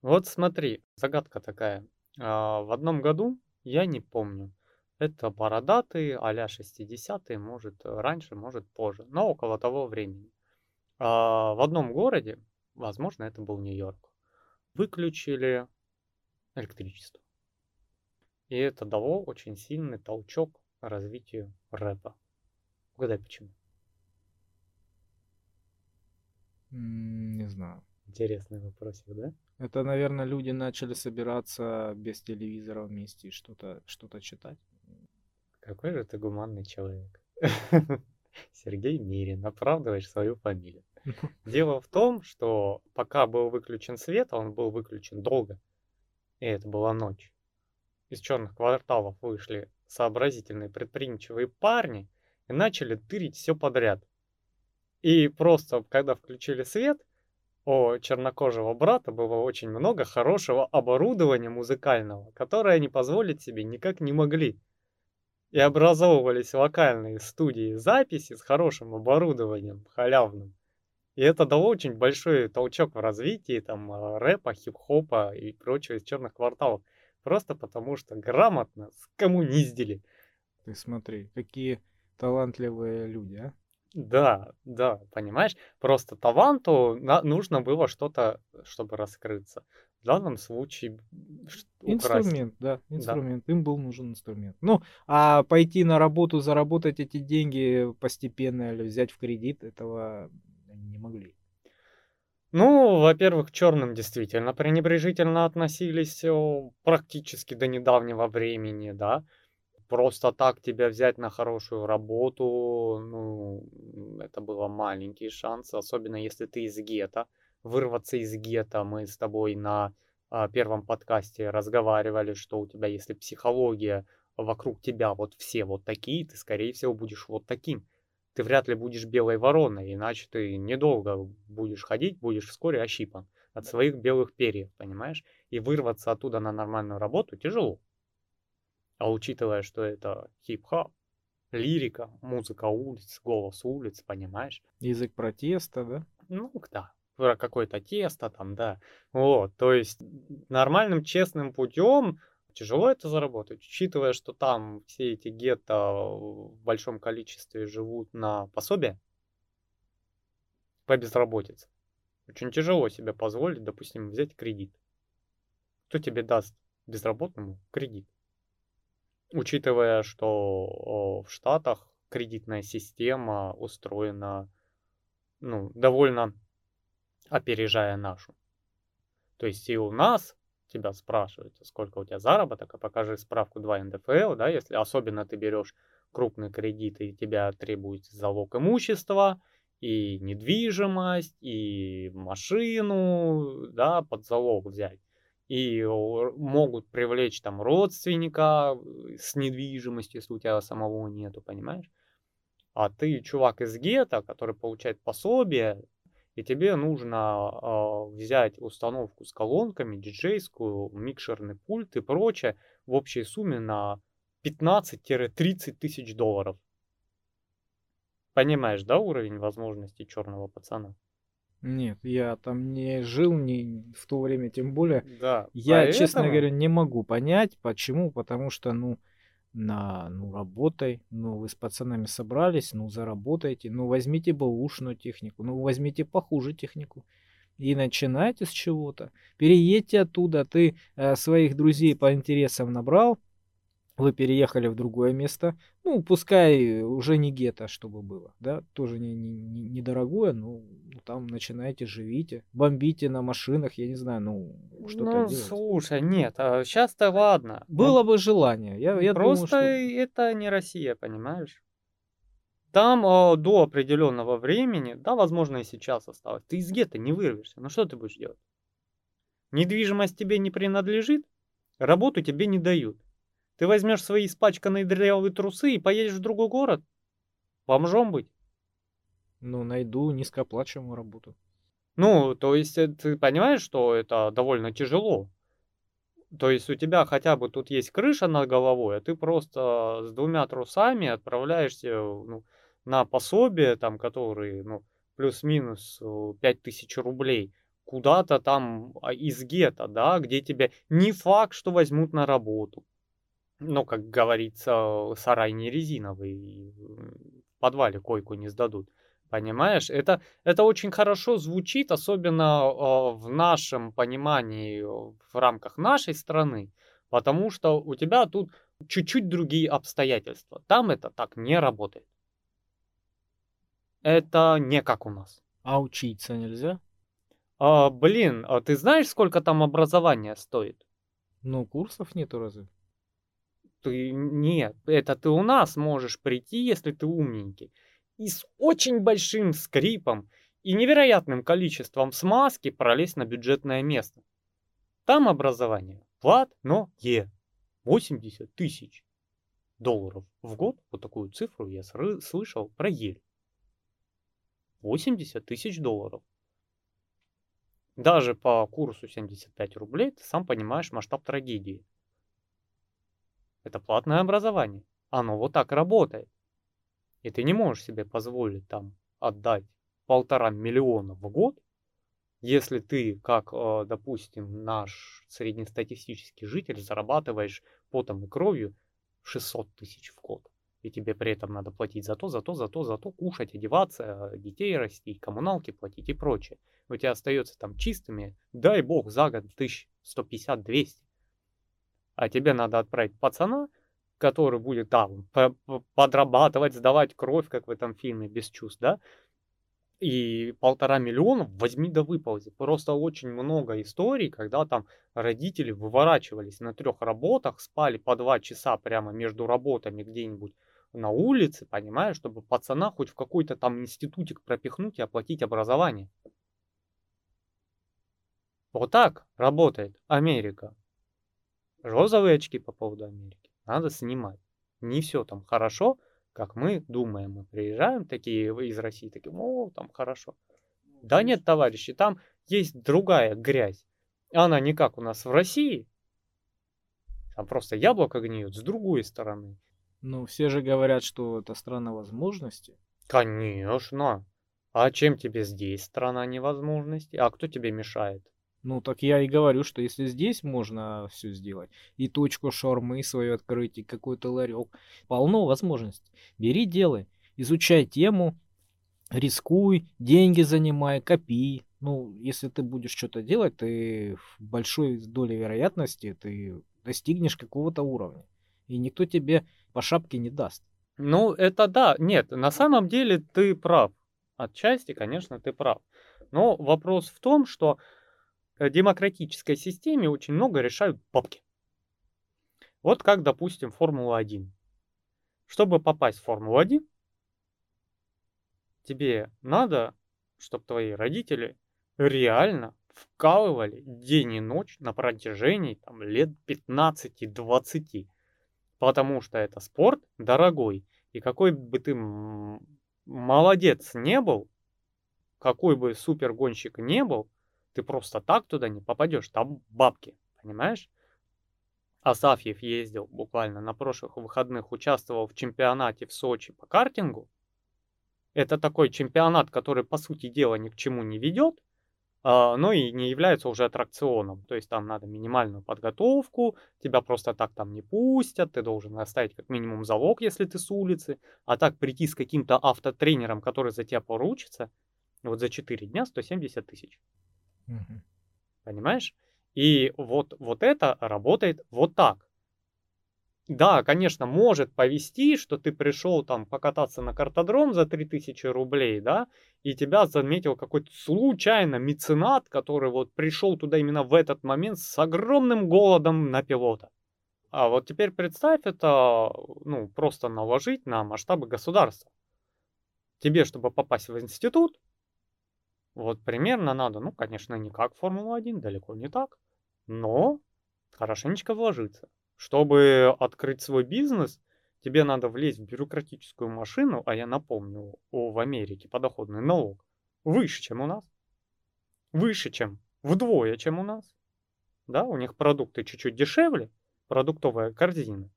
Вот смотри, загадка такая. А, в одном году, я не помню, это бородатые, а-ля 60-е, может раньше, может позже, но около того времени. А, в одном городе, возможно, это был Нью-Йорк, выключили электричество. И это дало очень сильный толчок развитию рэпа. Угадай почему. Не знаю. Интересный вопросик, да? Это, наверное, люди начали собираться без телевизора вместе и что-то что читать. Какой же ты гуманный человек. Сергей Мирин, оправдываешь свою фамилию. Дело в том, что пока был выключен свет, а он был выключен долго, и это была ночь, из черных кварталов вышли сообразительные предприимчивые парни и начали тырить все подряд. И просто, когда включили свет, у чернокожего брата было очень много хорошего оборудования музыкального, которое они позволить себе никак не могли. И образовывались локальные студии записи с хорошим оборудованием, халявным. И это дало очень большой толчок в развитии там, а, рэпа, хип-хопа и прочего из черных кварталов. Просто потому что грамотно скоммуниздили. Ты смотри, какие талантливые люди, а? Да, да, понимаешь? Просто таланту на- нужно было что-то, чтобы раскрыться. В данном случае Инструмент, да, инструмент. Да. Им был нужен инструмент. Ну, а пойти на работу, заработать эти деньги постепенно или взять в кредит, этого не могли. Ну, во-первых, к черным действительно пренебрежительно относились практически до недавнего времени, да. Просто так тебя взять на хорошую работу, ну, это было маленький шанс, особенно если ты из гетто. Вырваться из гетто мы с тобой на а, первом подкасте разговаривали, что у тебя, если психология вокруг тебя вот все вот такие, ты, скорее всего, будешь вот таким ты вряд ли будешь белой вороной, иначе ты недолго будешь ходить, будешь вскоре ощипан от своих белых перьев, понимаешь? И вырваться оттуда на нормальную работу тяжело. А учитывая, что это хип-хоп, лирика, музыка улиц, голос улиц, понимаешь? Язык протеста, да? Ну, да, про какое-то тесто там, да. Вот, то есть нормальным, честным путем Тяжело это заработать, учитывая, что там все эти гетто в большом количестве живут на пособие по безработице. Очень тяжело себе позволить, допустим, взять кредит. Кто тебе даст безработному кредит? Учитывая, что в Штатах кредитная система устроена ну, довольно опережая нашу. То есть и у нас тебя спрашивают, сколько у тебя заработок, а покажи справку 2 НДФЛ, да, если особенно ты берешь крупный кредит и тебя требуется залог имущества, и недвижимость, и машину, да, под залог взять. И могут привлечь там родственника с недвижимостью, если у тебя самого нету, понимаешь? А ты чувак из гетто, который получает пособие, и тебе нужно э, взять установку с колонками, диджейскую, микшерный пульт и прочее в общей сумме на 15-30 тысяч долларов. Понимаешь, да, уровень возможностей черного пацана? Нет, я там не жил ни в то время, тем более. Да. Я, поэтому... честно говоря, не могу понять, почему, потому что, ну, на, ну, работай, ну, вы с пацанами собрались, ну, заработайте, ну, возьмите бэушную технику, ну, возьмите похуже технику. И начинайте с чего-то. Переедьте оттуда, ты э, своих друзей по интересам набрал, вы переехали в другое место, ну, пускай уже не гетто, чтобы было, да, тоже не, не, не, недорогое, но ну, там начинайте, живите, бомбите на машинах, я не знаю, ну, что-то Ну, делать. слушай, нет, а сейчас-то ладно. Было бы желание, я, я Просто думаю, что... это не Россия, понимаешь? Там э, до определенного времени, да, возможно, и сейчас осталось, ты из гетто не вырвешься, ну что ты будешь делать? Недвижимость тебе не принадлежит, работу тебе не дают. Ты возьмешь свои испачканные дырявые трусы и поедешь в другой город? Бомжом быть? Ну, найду низкооплачиваемую работу. Ну, то есть э, ты понимаешь, что это довольно тяжело. То есть у тебя хотя бы тут есть крыша над головой, а ты просто с двумя трусами отправляешься ну, на пособие, там, которые, ну, плюс-минус 5000 рублей, куда-то там а, из гетто, да, где тебя не факт, что возьмут на работу. Но, как говорится, сарай не резиновый, в подвале койку не сдадут. Понимаешь, это, это очень хорошо звучит, особенно э, в нашем понимании, в рамках нашей страны, потому что у тебя тут чуть-чуть другие обстоятельства. Там это так не работает. Это не как у нас. А учиться нельзя? А, блин, а ты знаешь, сколько там образования стоит? Ну, курсов нету разве? Ты нет, это ты у нас можешь прийти, если ты умненький и с очень большим скрипом и невероятным количеством смазки пролезть на бюджетное место. Там образование платное. 80 тысяч долларов в год. Вот такую цифру я слышал про Ель. 80 тысяч долларов. Даже по курсу 75 рублей ты сам понимаешь масштаб трагедии. Это платное образование. Оно вот так работает. И ты не можешь себе позволить там отдать полтора миллиона в год, если ты, как, э, допустим, наш среднестатистический житель, зарабатываешь потом и кровью 600 тысяч в год, и тебе при этом надо платить за то, за то, за то, за то, кушать, одеваться, детей расти, коммуналки платить и прочее. У тебя остается там чистыми, дай бог, за год 1150-200. А тебе надо отправить пацана, который будет там подрабатывать, сдавать кровь, как в этом фильме «Без чувств», да, и полтора миллиона возьми да выползи. Просто очень много историй, когда там родители выворачивались на трех работах, спали по два часа прямо между работами где-нибудь на улице, понимаешь, чтобы пацана хоть в какой-то там институтик пропихнуть и оплатить образование. Вот так работает Америка. Розовые очки по поводу Америки надо снимать. Не все там хорошо, как мы думаем. Мы приезжаем такие из России, такие, о, там хорошо. Да нет, товарищи, там есть другая грязь. Она не как у нас в России. Там просто яблоко гниет с другой стороны. Ну, все же говорят, что это страна возможностей. Конечно. А чем тебе здесь страна невозможностей? А кто тебе мешает? Ну, так я и говорю, что если здесь можно все сделать, и точку шаурмы свою открыть, и какой-то ларек, полно возможностей. Бери, делай, изучай тему, рискуй, деньги занимай, копи. Ну, если ты будешь что-то делать, ты в большой доле вероятности ты достигнешь какого-то уровня. И никто тебе по шапке не даст. Ну, это да. Нет, на самом деле ты прав. Отчасти, конечно, ты прав. Но вопрос в том, что демократической системе очень много решают бабки. Вот как, допустим, Формула-1. Чтобы попасть в Формулу-1, тебе надо, чтобы твои родители реально вкалывали день и ночь на протяжении там, лет 15-20. Потому что это спорт дорогой. И какой бы ты молодец не был, какой бы супергонщик не был, ты просто так туда не попадешь, там бабки, понимаешь? Асафьев ездил буквально на прошлых выходных, участвовал в чемпионате в Сочи по картингу. Это такой чемпионат, который, по сути дела, ни к чему не ведет, а, но и не является уже аттракционом. То есть там надо минимальную подготовку, тебя просто так там не пустят, ты должен оставить как минимум залог, если ты с улицы, а так прийти с каким-то автотренером, который за тебя поручится, вот за 4 дня 170 тысяч. Угу. Понимаешь? И вот, вот это работает вот так. Да, конечно, может повести, что ты пришел там покататься на картодром за 3000 рублей, да, и тебя заметил какой-то случайно меценат, который вот пришел туда именно в этот момент с огромным голодом на пилота. А вот теперь представь это, ну, просто наложить на масштабы государства. Тебе, чтобы попасть в институт, вот примерно надо, ну, конечно, не как Формула-1, далеко не так, но хорошенечко вложиться. Чтобы открыть свой бизнес, тебе надо влезть в бюрократическую машину, а я напомню, о, в Америке подоходный налог выше, чем у нас. Выше, чем вдвое, чем у нас. Да, у них продукты чуть-чуть дешевле, продуктовая корзина.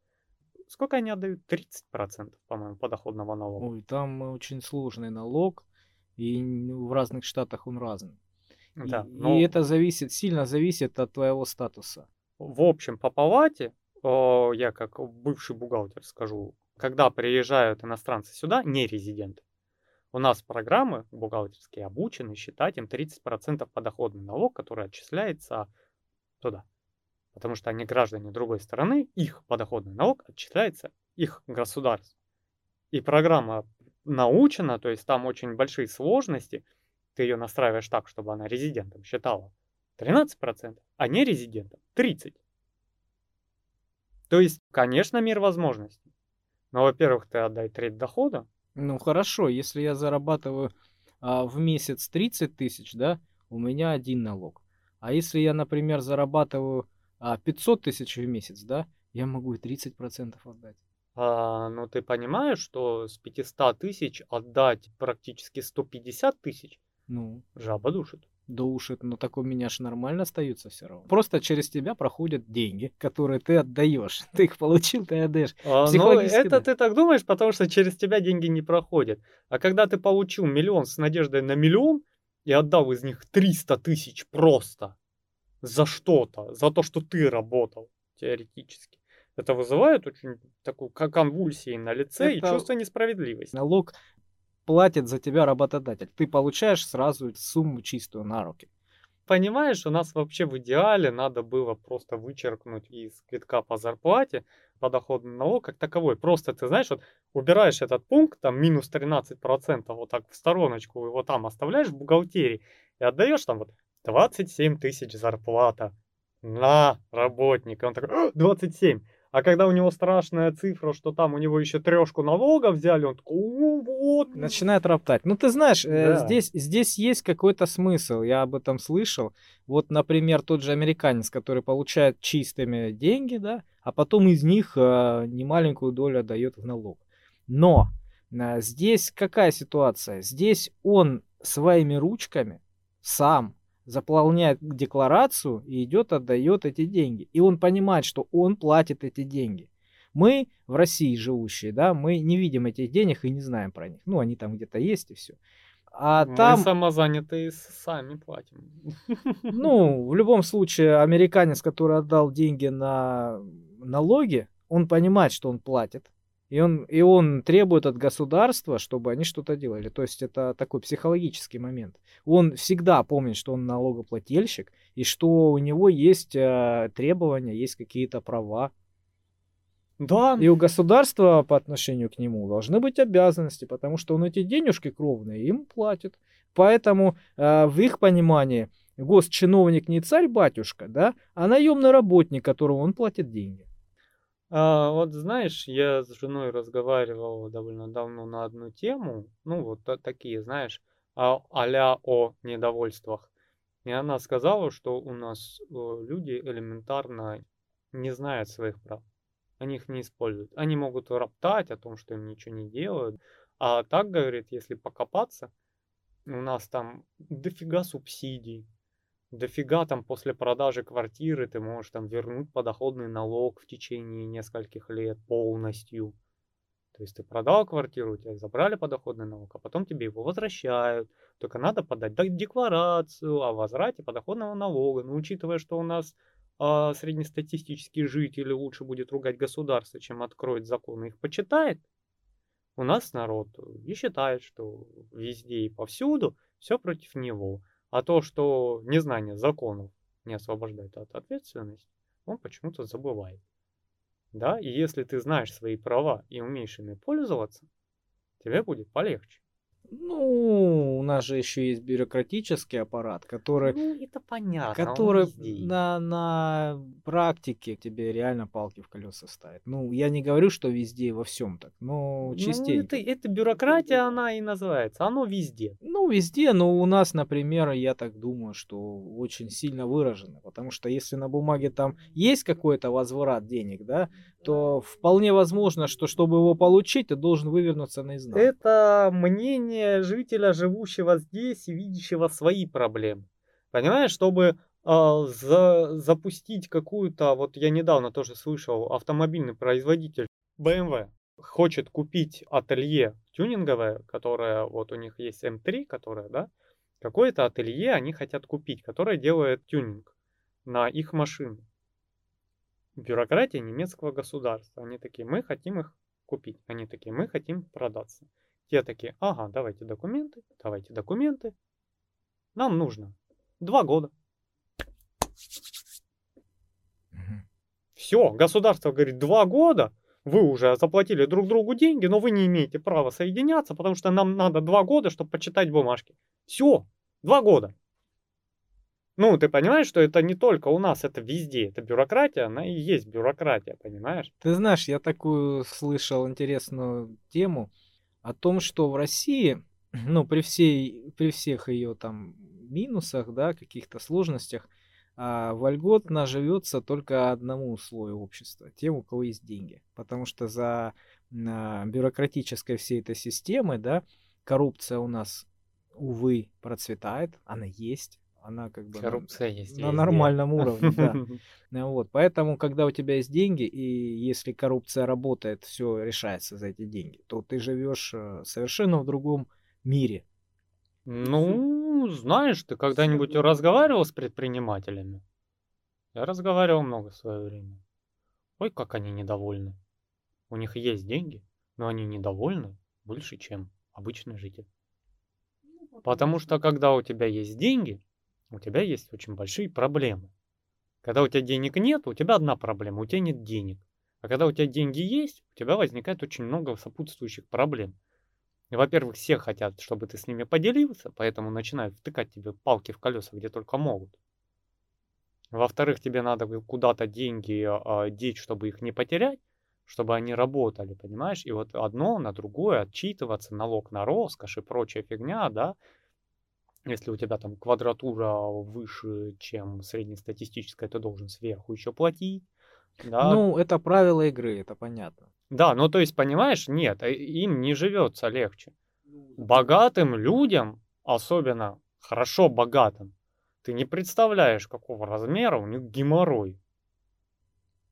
сколько они отдают? 30%, по-моему, подоходного налога. Ой, там очень сложный налог, и в разных штатах он разный. Да, и, но... и это зависит, сильно зависит от твоего статуса. В общем, по палате, я как бывший бухгалтер скажу, когда приезжают иностранцы сюда, не резиденты, у нас программы бухгалтерские обучены считать им 30% подоходный налог, который отчисляется туда. Потому что они граждане другой страны, их подоходный налог отчисляется их государству. И программа научена, то есть там очень большие сложности, ты ее настраиваешь так, чтобы она резидентом считала 13%, а не резидентом 30%. То есть, конечно, мир возможностей. Но, во-первых, ты отдай треть дохода. Ну хорошо, если я зарабатываю а, в месяц 30 тысяч, да, у меня один налог. А если я, например, зарабатываю а, 500 тысяч в месяц, да, я могу и 30% отдать. А, ну ты понимаешь, что с 500 тысяч отдать практически 150 тысяч, ну, жаба душит душит, но так у меня же нормально остаются все равно. Просто через тебя проходят деньги, которые ты отдаешь. Ты их получил, ты отдаешь. А, ну, это да. ты так думаешь, потому что через тебя деньги не проходят. А когда ты получил миллион с надеждой на миллион и отдал из них 300 тысяч просто за что-то, за то, что ты работал, теоретически. Это вызывает очень такую конвульсии на лице это и чувство несправедливости. Налог платит за тебя работодатель. Ты получаешь сразу сумму чистую на руки. Понимаешь, у нас вообще в идеале надо было просто вычеркнуть из квитка по зарплате подоходный налог как таковой. Просто ты знаешь, вот убираешь этот пункт, там минус 13%, вот так в стороночку его там оставляешь в бухгалтерии и отдаешь там вот 27 тысяч зарплата на работника. Он такой, 27. А когда у него страшная цифра, что там у него еще трешку налога взяли, он такой, вот. Начинает роптать. Ну, ты знаешь, э, да. здесь, здесь есть какой-то смысл, я об этом слышал. Вот, например, тот же американец, который получает чистыми деньги, да, а потом из них э, немаленькую долю дает в налог. Но э, здесь какая ситуация? Здесь он своими ручками сам заполняет декларацию и идет, отдает эти деньги. И он понимает, что он платит эти деньги. Мы в России живущие, да, мы не видим этих денег и не знаем про них. Ну, они там где-то есть и все. А мы там... самозанятые сами платим. Ну, в любом случае, американец, который отдал деньги на налоги, он понимает, что он платит. И он, и он требует от государства, чтобы они что-то делали. То есть это такой психологический момент. Он всегда помнит, что он налогоплательщик, и что у него есть э, требования, есть какие-то права. Да. И у государства по отношению к нему должны быть обязанности, потому что он эти денежки кровные им платит. Поэтому э, в их понимании госчиновник не царь-батюшка, да, а наемный работник, которому он платит деньги. А, вот знаешь, я с женой разговаривал довольно давно на одну тему, ну вот такие, знаешь, а, а о недовольствах. И она сказала, что у нас э, люди элементарно не знают своих прав. Они их не используют. Они могут роптать о том, что им ничего не делают. А так, говорит, если покопаться, у нас там дофига субсидий, дофига там после продажи квартиры ты можешь там вернуть подоходный налог в течение нескольких лет полностью. То есть ты продал квартиру, у тебя забрали подоходный налог, а потом тебе его возвращают. Только надо подать декларацию о возврате подоходного налога. Но учитывая, что у нас а, среднестатистический житель лучше будет ругать государство, чем откроет закон и их почитает, у нас народ и считает, что везде и повсюду все против него. А то, что незнание законов не освобождает от ответственности, он почему-то забывает. Да, и если ты знаешь свои права и умеешь ими пользоваться, тебе будет полегче. Ну, у нас же еще есть бюрократический аппарат, который... Ну, это понятно. Который на, на практике тебе реально палки в колеса ставит. Ну, я не говорю, что везде и во всем так, но частенько. Ну, это, это бюрократия, она и называется. Оно везде. Ну, везде, но у нас, например, я так думаю, что очень сильно выражено. Потому что если на бумаге там есть какой-то возврат денег, да, то вполне возможно, что чтобы его получить, ты должен вывернуться наизнанку. Это мнение жителя, живущего здесь и видящего свои проблемы. Понимаешь, чтобы э, за, запустить какую-то, вот я недавно тоже слышал, автомобильный производитель BMW хочет купить ателье тюнинговое, которое, вот у них есть М3, которое, да, какое-то ателье они хотят купить, которое делает тюнинг на их машины. Бюрократия немецкого государства. Они такие, мы хотим их купить. Они такие, мы хотим продаться. Те такие, ага, давайте документы, давайте документы. Нам нужно два года. Все, государство говорит, два года, вы уже заплатили друг другу деньги, но вы не имеете права соединяться, потому что нам надо два года, чтобы почитать бумажки. Все, два года. Ну, ты понимаешь, что это не только у нас, это везде. Это бюрократия, она и есть бюрократия, понимаешь? Ты знаешь, я такую слышал интересную тему о том, что в России, ну, при, всей, при всех ее там минусах, да, каких-то сложностях, а вольготно живется только одному слою общества, тем, у кого есть деньги. Потому что за бюрократической всей этой системой, да, коррупция у нас, увы, процветает, она есть, она как бы Коррупция на, есть на везде. нормальном уровне, да. Ну вот, поэтому, когда у тебя есть деньги, и если коррупция работает, все решается за эти деньги, то ты живешь э, совершенно в другом мире. Ну, знаешь, ты когда-нибудь разговаривал с предпринимателями? Я разговаривал много в свое время. Ой, как они недовольны. У них есть деньги, но они недовольны больше, чем обычный житель. Ну, Потому что когда у тебя есть деньги, у тебя есть очень большие проблемы. Когда у тебя денег нет, у тебя одна проблема, у тебя нет денег. А когда у тебя деньги есть, у тебя возникает очень много сопутствующих проблем. И, во-первых, все хотят, чтобы ты с ними поделился, поэтому начинают втыкать тебе палки в колеса, где только могут. Во-вторых, тебе надо куда-то деньги э, деть, чтобы их не потерять, чтобы они работали, понимаешь? И вот одно на другое отчитываться, налог на роскошь и прочая фигня, да, если у тебя там квадратура выше, чем среднестатистическая, ты должен сверху еще платить. Да. Ну, это правило игры, это понятно. Да, ну то есть, понимаешь, нет, э, им не живется легче. Богатым людям, особенно хорошо богатым, ты не представляешь, какого размера у них геморрой.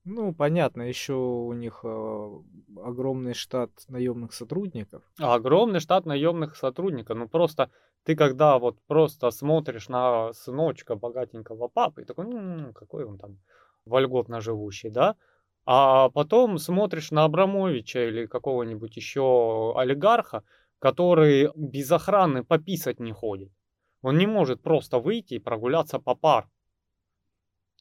Ну, понятно, еще у них э, огромный штат наемных сотрудников. Огромный штат наемных сотрудников. Ну, просто ты когда вот просто смотришь на сыночка богатенького папы, такой, ну, какой он там вольготно живущий, да? А потом смотришь на Абрамовича или какого-нибудь еще олигарха, который без охраны пописать не ходит. Он не может просто выйти и прогуляться по парку.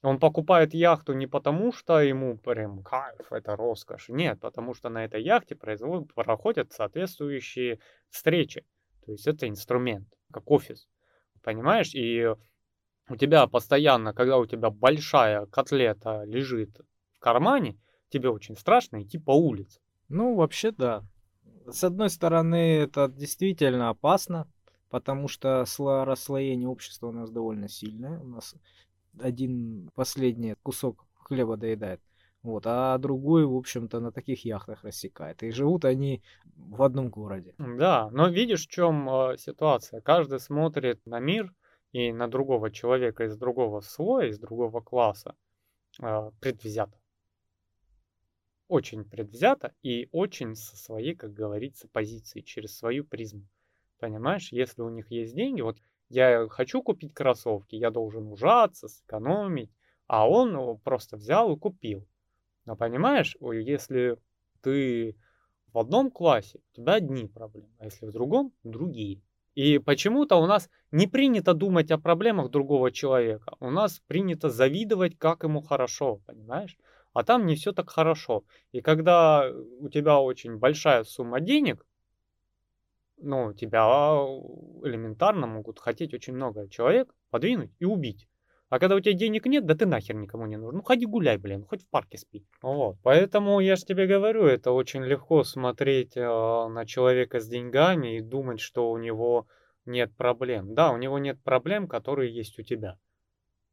Он покупает яхту не потому, что ему прям кайф, это роскошь. Нет, потому что на этой яхте проходят соответствующие встречи. То есть это инструмент, как офис. Понимаешь? И у тебя постоянно, когда у тебя большая котлета лежит в кармане, тебе очень страшно идти по улице. Ну, вообще, да. С одной стороны, это действительно опасно, потому что расслоение общества у нас довольно сильное. У нас один последний кусок хлеба доедает. Вот, а другой, в общем-то, на таких яхтах рассекает. И живут они в одном городе. Да, но видишь, в чем э, ситуация? Каждый смотрит на мир и на другого человека из другого слоя, из другого класса э, предвзято. Очень предвзято и очень со своей, как говорится, позиции, через свою призму. Понимаешь, если у них есть деньги, вот я хочу купить кроссовки, я должен ужаться, сэкономить, а он ну, просто взял и купил. Но понимаешь, если ты в одном классе, у тебя одни проблемы, а если в другом, другие. И почему-то у нас не принято думать о проблемах другого человека. У нас принято завидовать, как ему хорошо, понимаешь? А там не все так хорошо. И когда у тебя очень большая сумма денег, ну, тебя элементарно могут хотеть очень много человек подвинуть и убить. А когда у тебя денег нет, да ты нахер никому не нужен. Ну, ходи гуляй, блин, хоть в парке спи. Вот. Поэтому я же тебе говорю, это очень легко смотреть э, на человека с деньгами и думать, что у него нет проблем. Да, у него нет проблем, которые есть у тебя.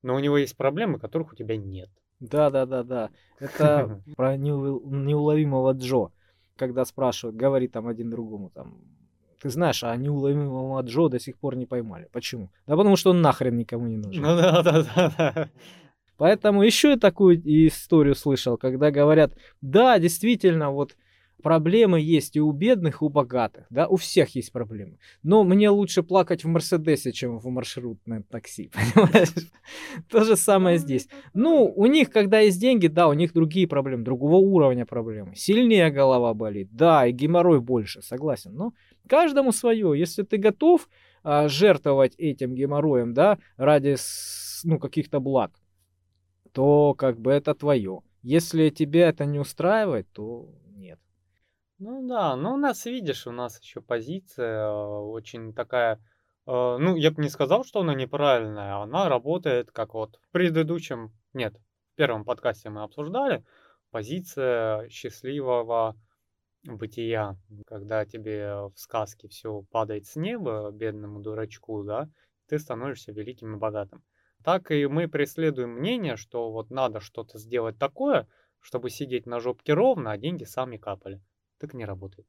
Но у него есть проблемы, которых у тебя нет. Да, да, да, да. Это про неуловимого Джо. Когда спрашивают, говорит там один другому, там, ты знаешь, а неуловимого Джо до сих пор не поймали. Почему? Да потому что он нахрен никому не нужен. Ну да, да, да, да. Поэтому еще и такую историю слышал, когда говорят, да, действительно, вот проблемы есть и у бедных, и у богатых, да, у всех есть проблемы. Но мне лучше плакать в Мерседесе, чем в маршрутном такси, понимаешь? То же самое здесь. Ну, у них, когда есть деньги, да, у них другие проблемы, другого уровня проблемы. Сильнее голова болит, да, и геморрой больше, согласен. Но каждому свое. Если ты готов а, жертвовать этим геморроем, да, ради, ну, каких-то благ, то как бы это твое. Если тебе это не устраивает, то нет. Ну да, ну у нас, видишь, у нас еще позиция э, очень такая, э, ну я бы не сказал, что она неправильная, она работает как вот в предыдущем, нет, в первом подкасте мы обсуждали, позиция счастливого бытия, когда тебе в сказке все падает с неба, бедному дурачку, да, ты становишься великим и богатым. Так и мы преследуем мнение, что вот надо что-то сделать такое, чтобы сидеть на жопке ровно, а деньги сами капали так не работает.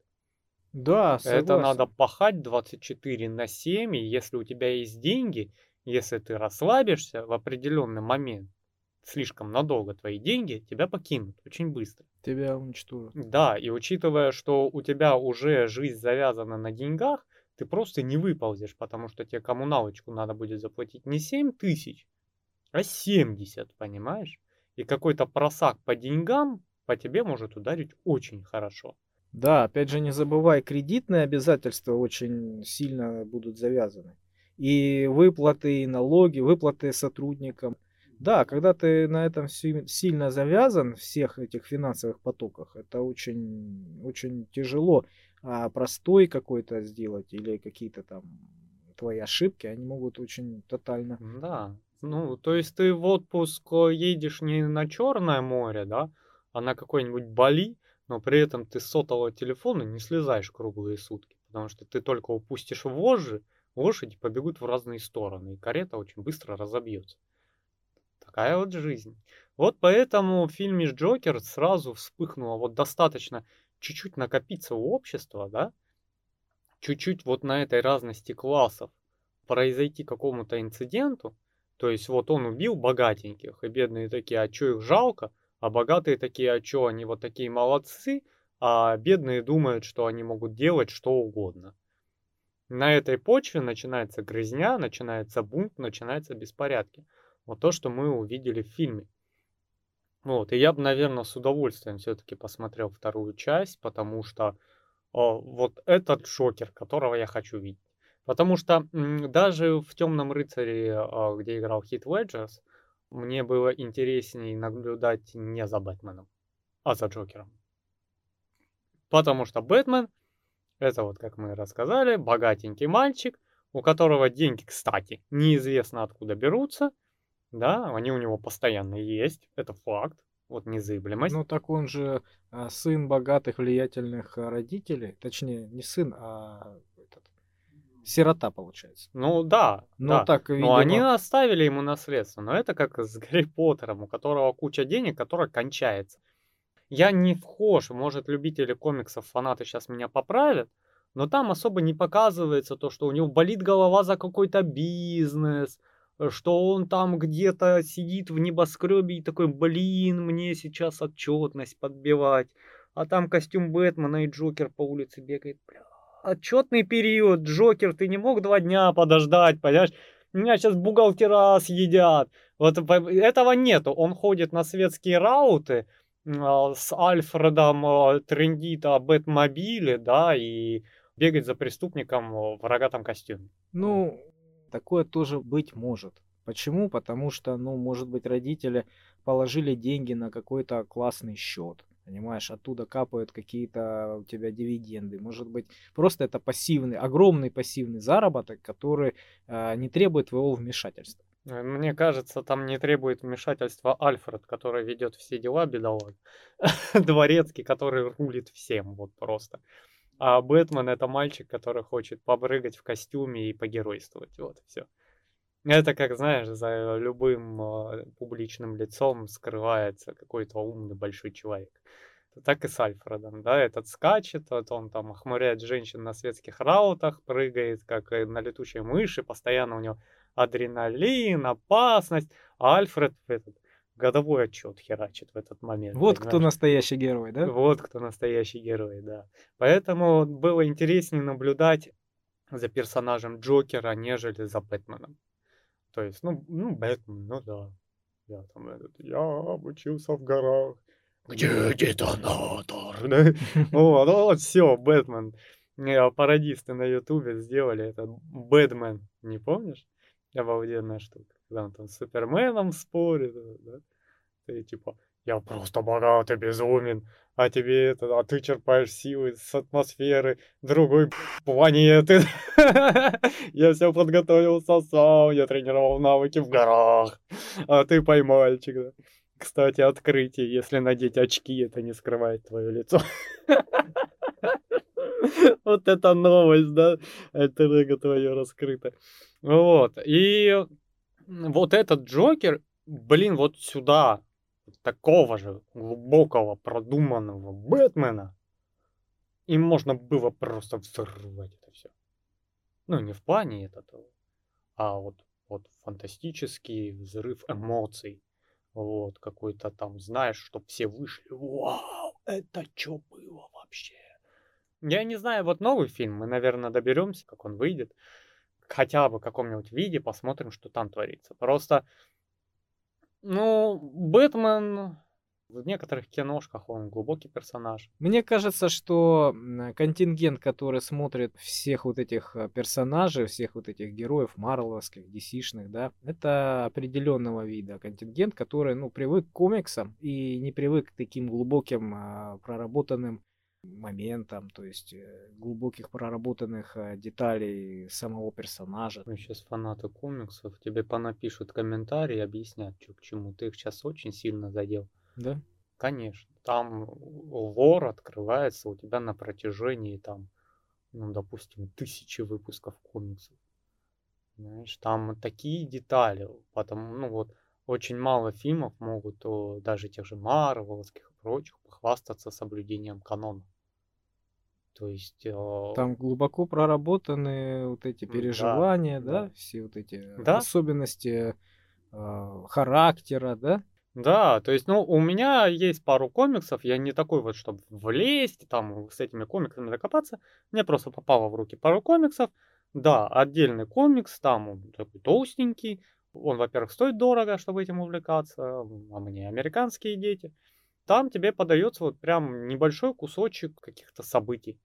Да, согласен. Это надо пахать 24 на 7, и если у тебя есть деньги, если ты расслабишься в определенный момент, слишком надолго твои деньги тебя покинут очень быстро. Тебя уничтожат. Да, и учитывая, что у тебя уже жизнь завязана на деньгах, ты просто не выползешь, потому что тебе коммуналочку надо будет заплатить не 7 тысяч, а 70, понимаешь? И какой-то просак по деньгам по тебе может ударить очень хорошо. Да, опять же, не забывай, кредитные обязательства очень сильно будут завязаны. И выплаты, и налоги, выплаты сотрудникам. Да, когда ты на этом сильно завязан, всех этих финансовых потоках, это очень, очень тяжело. А простой какой-то сделать или какие-то там твои ошибки, они могут очень тотально... Да, ну, то есть ты в отпуск э, едешь не на Черное море, да, а на какой-нибудь Бали, но при этом ты с сотового телефона не слезаешь круглые сутки, потому что ты только упустишь вожжи, лошади побегут в разные стороны, и карета очень быстро разобьется. Такая вот жизнь. Вот поэтому в фильме Джокер сразу вспыхнуло вот достаточно чуть-чуть накопиться у общества, да, чуть-чуть вот на этой разности классов произойти какому-то инциденту, то есть вот он убил богатеньких, и бедные такие, а что их жалко, а богатые такие, а что, они вот такие молодцы, а бедные думают, что они могут делать что угодно. На этой почве начинается грызня, начинается бунт, начинаются беспорядки. Вот то, что мы увидели в фильме. Вот, и я бы, наверное, с удовольствием все-таки посмотрел вторую часть, потому что о, вот этот шокер, которого я хочу видеть. Потому что м, даже в Темном рыцаре, о, где играл Хит Леджерс, мне было интереснее наблюдать не за Бэтменом, а за Джокером. Потому что Бэтмен, это вот, как мы рассказали, богатенький мальчик, у которого деньги, кстати, неизвестно откуда берутся, да, они у него постоянно есть, это факт, вот незыблемость. Ну так он же а, сын богатых влиятельных а, родителей, точнее не сын, а Сирота получается. Ну да. Ну да. так, видимо... Но они оставили ему наследство. Но это как с Гарри Поттером, у которого куча денег, которая кончается. Я не вхож, может, любители комиксов, фанаты сейчас меня поправят, но там особо не показывается то, что у него болит голова за какой-то бизнес, что он там где-то сидит в небоскребе и такой, блин, мне сейчас отчетность подбивать. А там костюм Бэтмена и Джокер по улице бегает, бля, отчетный период, Джокер, ты не мог два дня подождать, понимаешь? Меня сейчас бухгалтера съедят. Вот этого нету. Он ходит на светские рауты а, с Альфредом а, трендит о Бэтмобиле, да, и бегать за преступником в рогатом костюме. Ну, такое тоже быть может. Почему? Потому что, ну, может быть, родители положили деньги на какой-то классный счет Понимаешь, оттуда капают какие-то у тебя дивиденды. Может быть, просто это пассивный, огромный пассивный заработок, который э, не требует твоего вмешательства. Э, мне кажется, там не требует вмешательства Альфред, который ведет все дела, бедолаг. Дворецкий, который рулит всем, вот просто. А Бэтмен это мальчик, который хочет побрыгать в костюме и погеройствовать. Вот, все. Это как, знаешь, за любым э, публичным лицом скрывается какой-то умный большой человек. Так и с Альфредом, да, этот скачет, вот он там охмуряет женщин на светских раутах, прыгает, как на летучей мыши, постоянно у него адреналин, опасность, а Альфред этот годовой отчет херачит в этот момент. Вот понимаешь? кто настоящий герой, да? Вот кто настоящий герой, да. Поэтому было интереснее наблюдать за персонажем Джокера, нежели за Бэтменом. То есть, ну, ну Бэтмен, ну да. Я там этот, я обучился в горах. Где детонатор? Да? Вот, вот, все, Бэтмен. Пародисты на Ютубе сделали это. Бэтмен, не помнишь? Обалденная штука. Когда он там с Суперменом спорит, да? Ты типа, я просто богат и безумен, а тебе это, а ты черпаешь силы с атмосферы другой планеты. Я все подготовился сам, я тренировал навыки в горах, а ты поймальчик. Да? Кстати, открытие, если надеть очки, это не скрывает твое лицо. Вот это новость, да? Это твое раскрыто. Вот. И вот этот Джокер, блин, вот сюда, такого же глубокого, продуманного Бэтмена, им можно было просто взорвать это все. Ну, не в плане этого, а вот, вот фантастический взрыв эмоций. Вот, какой-то там, знаешь, чтоб все вышли. Вау, это что было вообще? Я не знаю, вот новый фильм, мы, наверное, доберемся, как он выйдет. Хотя бы каком-нибудь виде посмотрим, что там творится. Просто ну, Бэтмен в некоторых киношках он глубокий персонаж. Мне кажется, что контингент, который смотрит всех вот этих э, персонажей, всех вот этих героев марвеловских, DC-шных, да, это определенного вида контингент, который, ну, привык к комиксам и не привык к таким глубоким, а, проработанным моментам, то есть э, глубоких проработанных э, деталей самого персонажа. Ну, сейчас фанаты комиксов тебе понапишут комментарии, объяснят, что к чему. Ты их сейчас очень сильно задел. Да? Конечно. Там лор открывается у тебя на протяжении, там, ну, допустим, тысячи выпусков комиксов. Знаешь, там такие детали. Потому, ну вот, очень мало фильмов могут, даже тех же Марвеловских и прочих, похвастаться соблюдением канона. То есть... Э... Там глубоко проработаны вот эти переживания, да, да, все вот эти да? особенности э, характера, да? Да, то есть, ну, у меня есть пару комиксов, я не такой вот, чтобы влезть, там, с этими комиксами закопаться, мне просто попало в руки пару комиксов, да, отдельный комикс, там он такой толстенький, он, во-первых, стоит дорого, чтобы этим увлекаться, а мне американские дети, там тебе подается вот прям небольшой кусочек каких-то событий.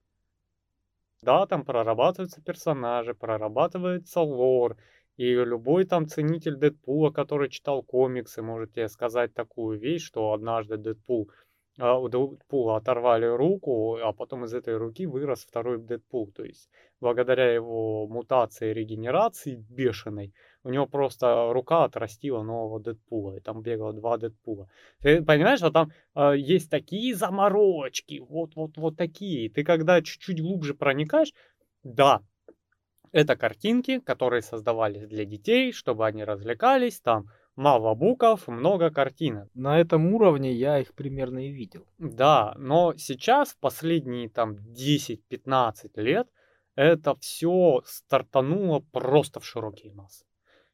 Да, там прорабатываются персонажи, прорабатывается лор, и любой там ценитель Дэдпула, который читал комиксы, может тебе сказать такую вещь, что однажды Дэдпул а, у Дэдпула оторвали руку, а потом из этой руки вырос второй Дэдпул. То есть благодаря его мутации регенерации бешеной, у него просто рука отрастила нового Дэдпула, и там бегало два Дэдпула. Ты понимаешь, что там э, есть такие заморочки, вот-вот-вот такие. Ты когда чуть-чуть глубже проникаешь, да, это картинки, которые создавались для детей, чтобы они развлекались, там мало букв, много картинок. На этом уровне я их примерно и видел. Да, но сейчас, в последние там 10-15 лет, это все стартануло просто в широкие массы.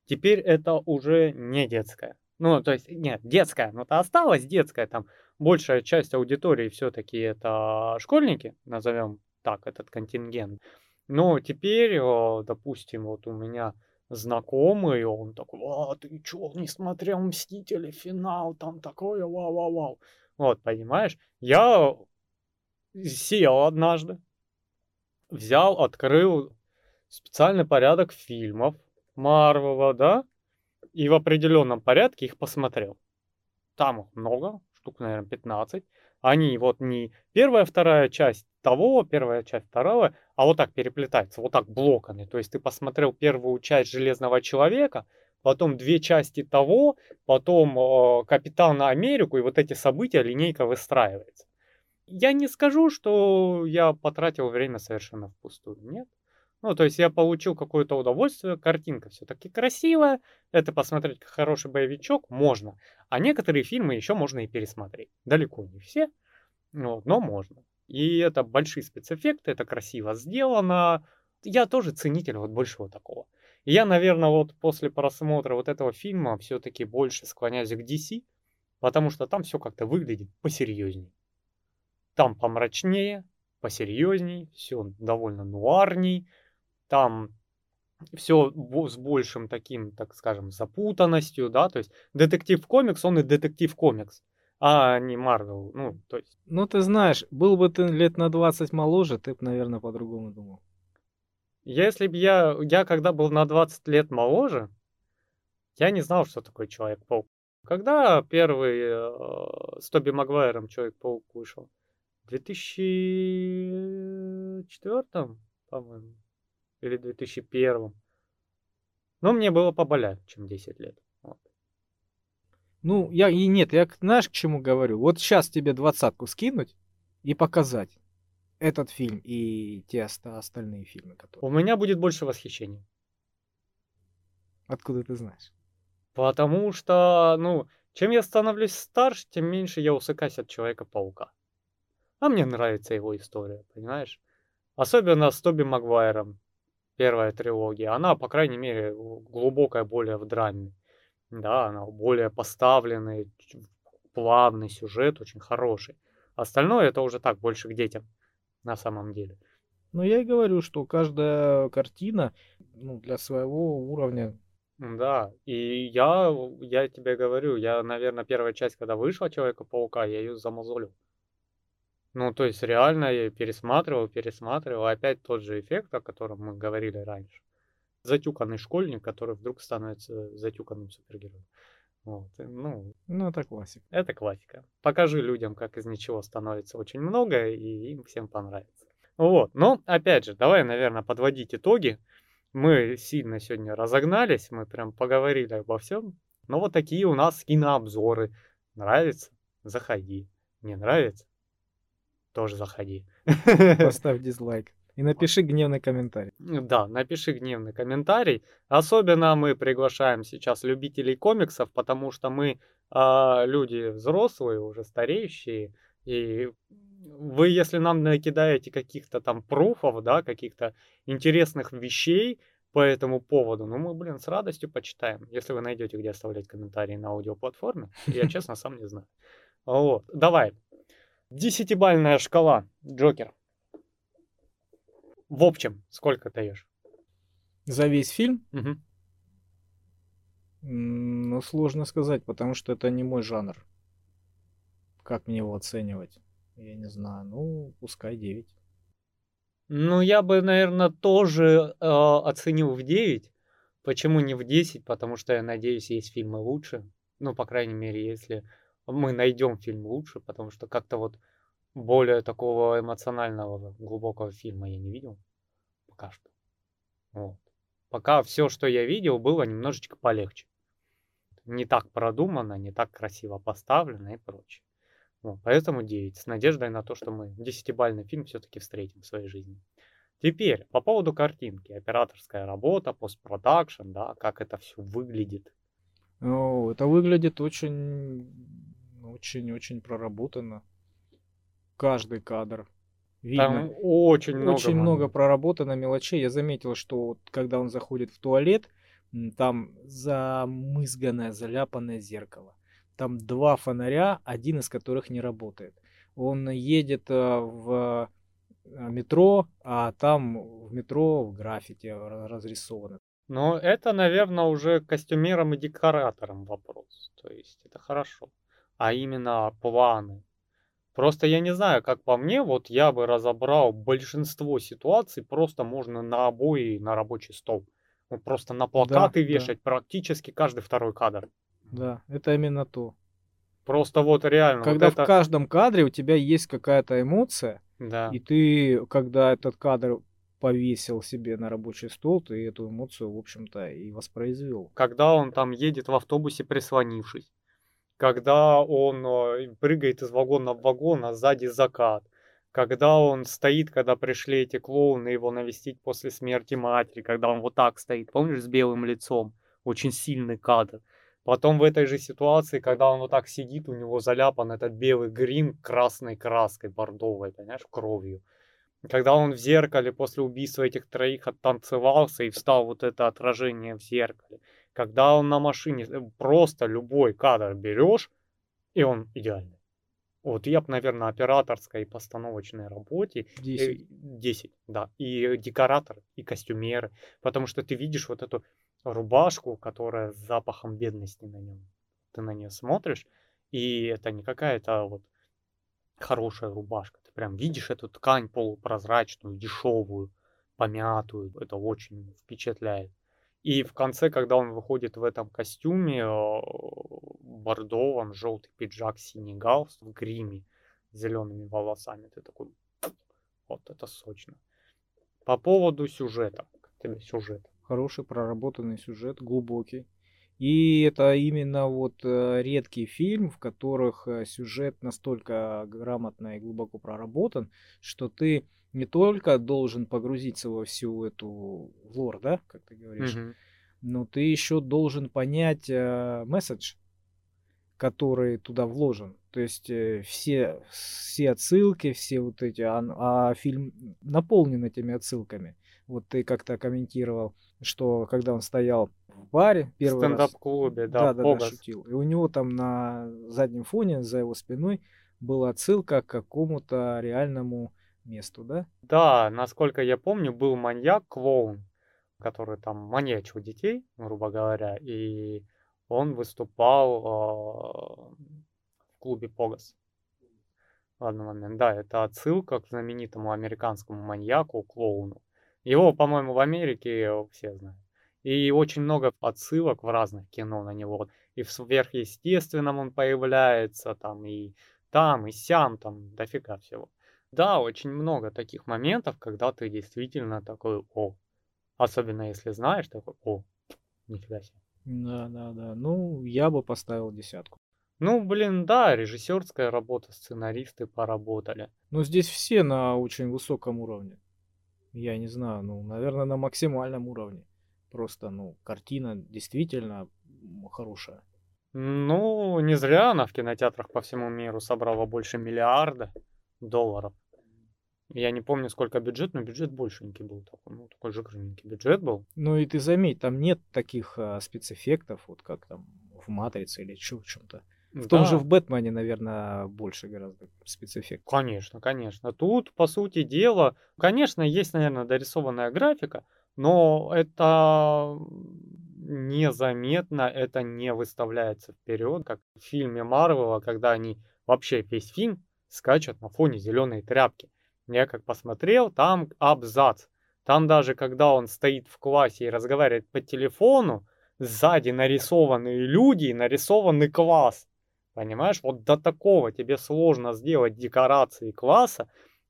Теперь это уже не детская. Ну, то есть, нет, детская, но это осталась детская. Там большая часть аудитории все-таки это школьники, назовем так этот контингент. Но теперь, допустим, вот у меня знакомый, он такой, а, ты чё, не смотрел «Мстители. Финал», там такое, вау-вау-вау. Вот, понимаешь, я сел однажды, взял, открыл специальный порядок фильмов Марвела, да, и в определенном порядке их посмотрел. Там их много, штук, наверное, 15. Они вот не первая, вторая часть того, первая часть второго, а вот так переплетаются, вот так блоками. То есть ты посмотрел первую часть Железного Человека, потом две части того, потом э, Капитана Америку, и вот эти события линейка выстраивается. Я не скажу, что я потратил время совершенно впустую, нет. Ну, то есть я получил какое-то удовольствие, картинка все-таки красивая, это посмотреть как хороший боевичок можно, а некоторые фильмы еще можно и пересмотреть. Далеко не все, но, но можно. И это большие спецэффекты, это красиво сделано. Я тоже ценитель вот большего такого. Я, наверное, вот после просмотра вот этого фильма все-таки больше склоняюсь к DC, Потому что там все как-то выглядит посерьезней. Там помрачнее, посерьезней, все довольно нуарней. Там все с большим таким, так скажем, запутанностью, да, то есть детектив-комикс, он и детектив-комикс, а не Марвел, ну, то есть... Ну, ты знаешь, был бы ты лет на 20 моложе, ты бы, наверное, по-другому думал. Если бы я, я когда был на 20 лет моложе, я не знал, что такое Человек-паук. Когда первый э, с Тоби Магуайром Человек-паук вышел? В 2004, по-моему или 2001. Но мне было поболять, чем 10 лет. Вот. Ну, я и нет, я знаешь, к чему говорю? Вот сейчас тебе двадцатку скинуть и показать этот фильм и те остальные фильмы, которые... У меня будет больше восхищения. Откуда ты знаешь? Потому что, ну, чем я становлюсь старше, тем меньше я усыкаюсь от Человека-паука. А мне нравится его история, понимаешь? Особенно с Тоби Магуайром первая трилогия, она, по крайней мере, глубокая более в драме. Да, она более поставленный, плавный сюжет, очень хороший. Остальное это уже так, больше к детям на самом деле. Ну, я и говорю, что каждая картина ну, для своего уровня. Да, и я, я тебе говорю, я, наверное, первая часть, когда вышла Человека-паука, я ее замазолил. Ну, то есть реально я пересматривал, пересматривал. Опять тот же эффект, о котором мы говорили раньше. Затюканный школьник, который вдруг становится затюканным супергероем. Вот. Ну, ну, это классика. Это классика. Покажи людям, как из ничего становится очень много, и им всем понравится. Вот. Но, опять же, давай, наверное, подводить итоги. Мы сильно сегодня разогнались, мы прям поговорили обо всем. Но вот такие у нас кинообзоры. Нравится? Заходи. Не нравится? Тоже заходи. Поставь дизлайк. И напиши гневный комментарий. Да, напиши гневный комментарий. Особенно мы приглашаем сейчас любителей комиксов, потому что мы э, люди взрослые, уже стареющие. И вы, если нам накидаете каких-то там пруфов, да, каких-то интересных вещей по этому поводу, ну мы, блин, с радостью почитаем. Если вы найдете, где оставлять комментарии на аудиоплатформе, я честно сам не знаю. Вот, давай, Десятибальная шкала, Джокер. В общем, сколько даешь? За весь фильм? Угу. Ну, сложно сказать, потому что это не мой жанр. Как мне его оценивать? Я не знаю. Ну, пускай 9. Ну, я бы, наверное, тоже э, оценил в 9. Почему не в 10? Потому что, я надеюсь, есть фильмы лучше. Ну, по крайней мере, если мы найдем фильм лучше, потому что как-то вот более такого эмоционального, глубокого фильма я не видел пока что. Вот. Пока все, что я видел, было немножечко полегче. Не так продумано, не так красиво поставлено и прочее. Вот, поэтому 9. С надеждой на то, что мы десятибальный фильм все-таки встретим в своей жизни. Теперь, по поводу картинки. Операторская работа, постпродакшн, да, как это все выглядит. О, это выглядит очень очень-очень проработано. Каждый кадр. Видно. Там очень много. Очень много проработано мелочей. Я заметил, что вот, когда он заходит в туалет, там замызганное, заляпанное зеркало. Там два фонаря, один из которых не работает. Он едет э, в э, метро, а там в метро в граффити разрисовано. Но это, наверное, уже костюмером и декоратором вопрос. То есть это хорошо а именно планы. Просто я не знаю, как по мне, вот я бы разобрал большинство ситуаций, просто можно на обои, на рабочий стол. Ну, просто на плакаты да, вешать да. практически каждый второй кадр. Да, это именно то. Просто вот реально. Когда вот это... в каждом кадре у тебя есть какая-то эмоция, да. и ты, когда этот кадр повесил себе на рабочий стол, ты эту эмоцию, в общем-то, и воспроизвел. Когда он там едет в автобусе, прислонившись когда он э, прыгает из вагона в вагон, а сзади закат, когда он стоит, когда пришли эти клоуны его навестить после смерти матери, когда он вот так стоит, помнишь, с белым лицом, очень сильный кадр. Потом в этой же ситуации, когда он вот так сидит, у него заляпан этот белый грим красной краской, бордовой, понимаешь, кровью. Когда он в зеркале после убийства этих троих оттанцевался и встал вот это отражение в зеркале когда он на машине, э, просто любой кадр берешь, И он идеальный. Вот я бы, наверное, операторской и постановочной работе 10. э, 10, да, и декоратор, и костюмеры, потому что ты видишь вот эту рубашку, которая с запахом бедности на нем. Ты на нее смотришь, и это не какая-то вот хорошая рубашка. Ты прям видишь эту ткань полупрозрачную, дешевую, помятую. Это очень впечатляет. И в конце, когда он выходит в этом костюме, э, бордовом, желтый пиджак, синий галстук, в гриме, с зелеными волосами, ты такой, вот это сочно. По поводу сюжета. Сюжет? Хороший проработанный сюжет, глубокий. И это именно вот э, редкий фильм, в которых э, сюжет настолько грамотно и глубоко проработан, что ты не только должен погрузиться во всю эту лор, да, как ты говоришь, Мгм. но ты еще должен понять э, месседж, который туда вложен. То есть э, все, все отсылки, все вот эти, а, а фильм наполнен этими отсылками. Вот ты как-то комментировал, что когда он стоял в баре В первый раз, стендап-клубе, да, да, да, да, шутил. И у него там на заднем фоне, за его спиной, была отсылка к какому-то реальному месту, да? Да, насколько я помню, был маньяк-клоун, который там маньячил детей, грубо говоря, и он выступал а, в клубе Погас в один момент. Да, это отсылка к знаменитому американскому маньяку-клоуну. Его, по-моему, в Америке все знают. И очень много отсылок в разных кино на него. И в сверхъестественном он появляется, там, и там, и сям, там, дофига всего. Да, очень много таких моментов, когда ты действительно такой, о, особенно если знаешь, такой, о, нифига себе. Да, да, да. Ну, я бы поставил десятку. Ну, блин, да, режиссерская работа, сценаристы поработали. Но здесь все на очень высоком уровне. Я не знаю, ну, наверное, на максимальном уровне. Просто, ну, картина действительно хорошая. Ну, не зря она в кинотеатрах по всему миру собрала больше миллиарда долларов. Я не помню, сколько бюджет, но бюджет большенький был такой, ну, такой жирненький бюджет был. Ну и ты заметь, там нет таких а, спецэффектов, вот как там в Матрице или чё- в чем-то. В том же Да, в Бэтмене, наверное, больше гораздо спецэффектов. Конечно, конечно. Тут, по сути дела, конечно, есть, наверное, дорисованная графика, но это незаметно, это не выставляется вперед, как в фильме Марвела, когда они вообще весь фильм скачут на фоне зеленой тряпки. Я как посмотрел, там абзац. Там даже когда он стоит в классе и разговаривает по телефону, сзади нарисованные люди и нарисованный класс. Понимаешь, вот до такого тебе сложно сделать декорации класса,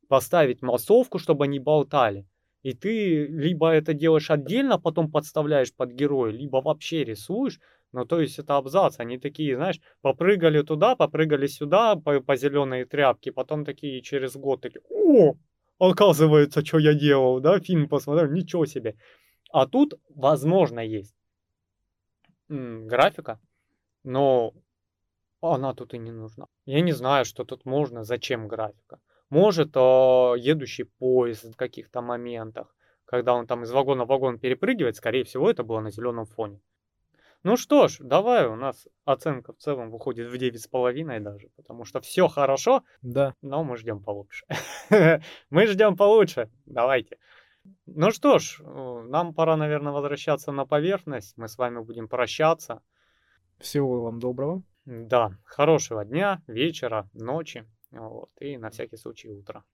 поставить массовку, чтобы они болтали. И ты либо это делаешь отдельно, потом подставляешь под героя, либо вообще рисуешь. Ну, то есть это абзац. Они такие, знаешь, попрыгали туда, попрыгали сюда по, по зеленой тряпке, потом такие через год такие, о, оказывается, что я делал, да, фильм посмотрел, ничего себе. А тут, возможно, есть м, графика, но она тут и не нужна. Я не знаю, что тут можно, зачем графика. Может, а, едущий поезд в каких-то моментах, когда он там из вагона в вагон перепрыгивает, скорее всего, это было на зеленом фоне. Ну что ж, давай, у нас оценка в целом выходит в 9,5 даже, потому что все хорошо, Да, но мы ждем получше. Мы ждем получше, давайте. Ну что ж, э, нам пора, наверное, возвращаться на поверхность. Мы с вами будем прощаться. всего вам доброго. Да, хорошего дня, вечера, ночи. Вот, и на всякий случай утра.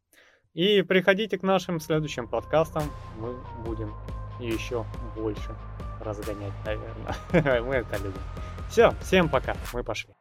И приходите к нашим следующим подкастам. Мы будем еще больше разгонять, наверное. Мы это любим. Все, всем пока. Мы пошли.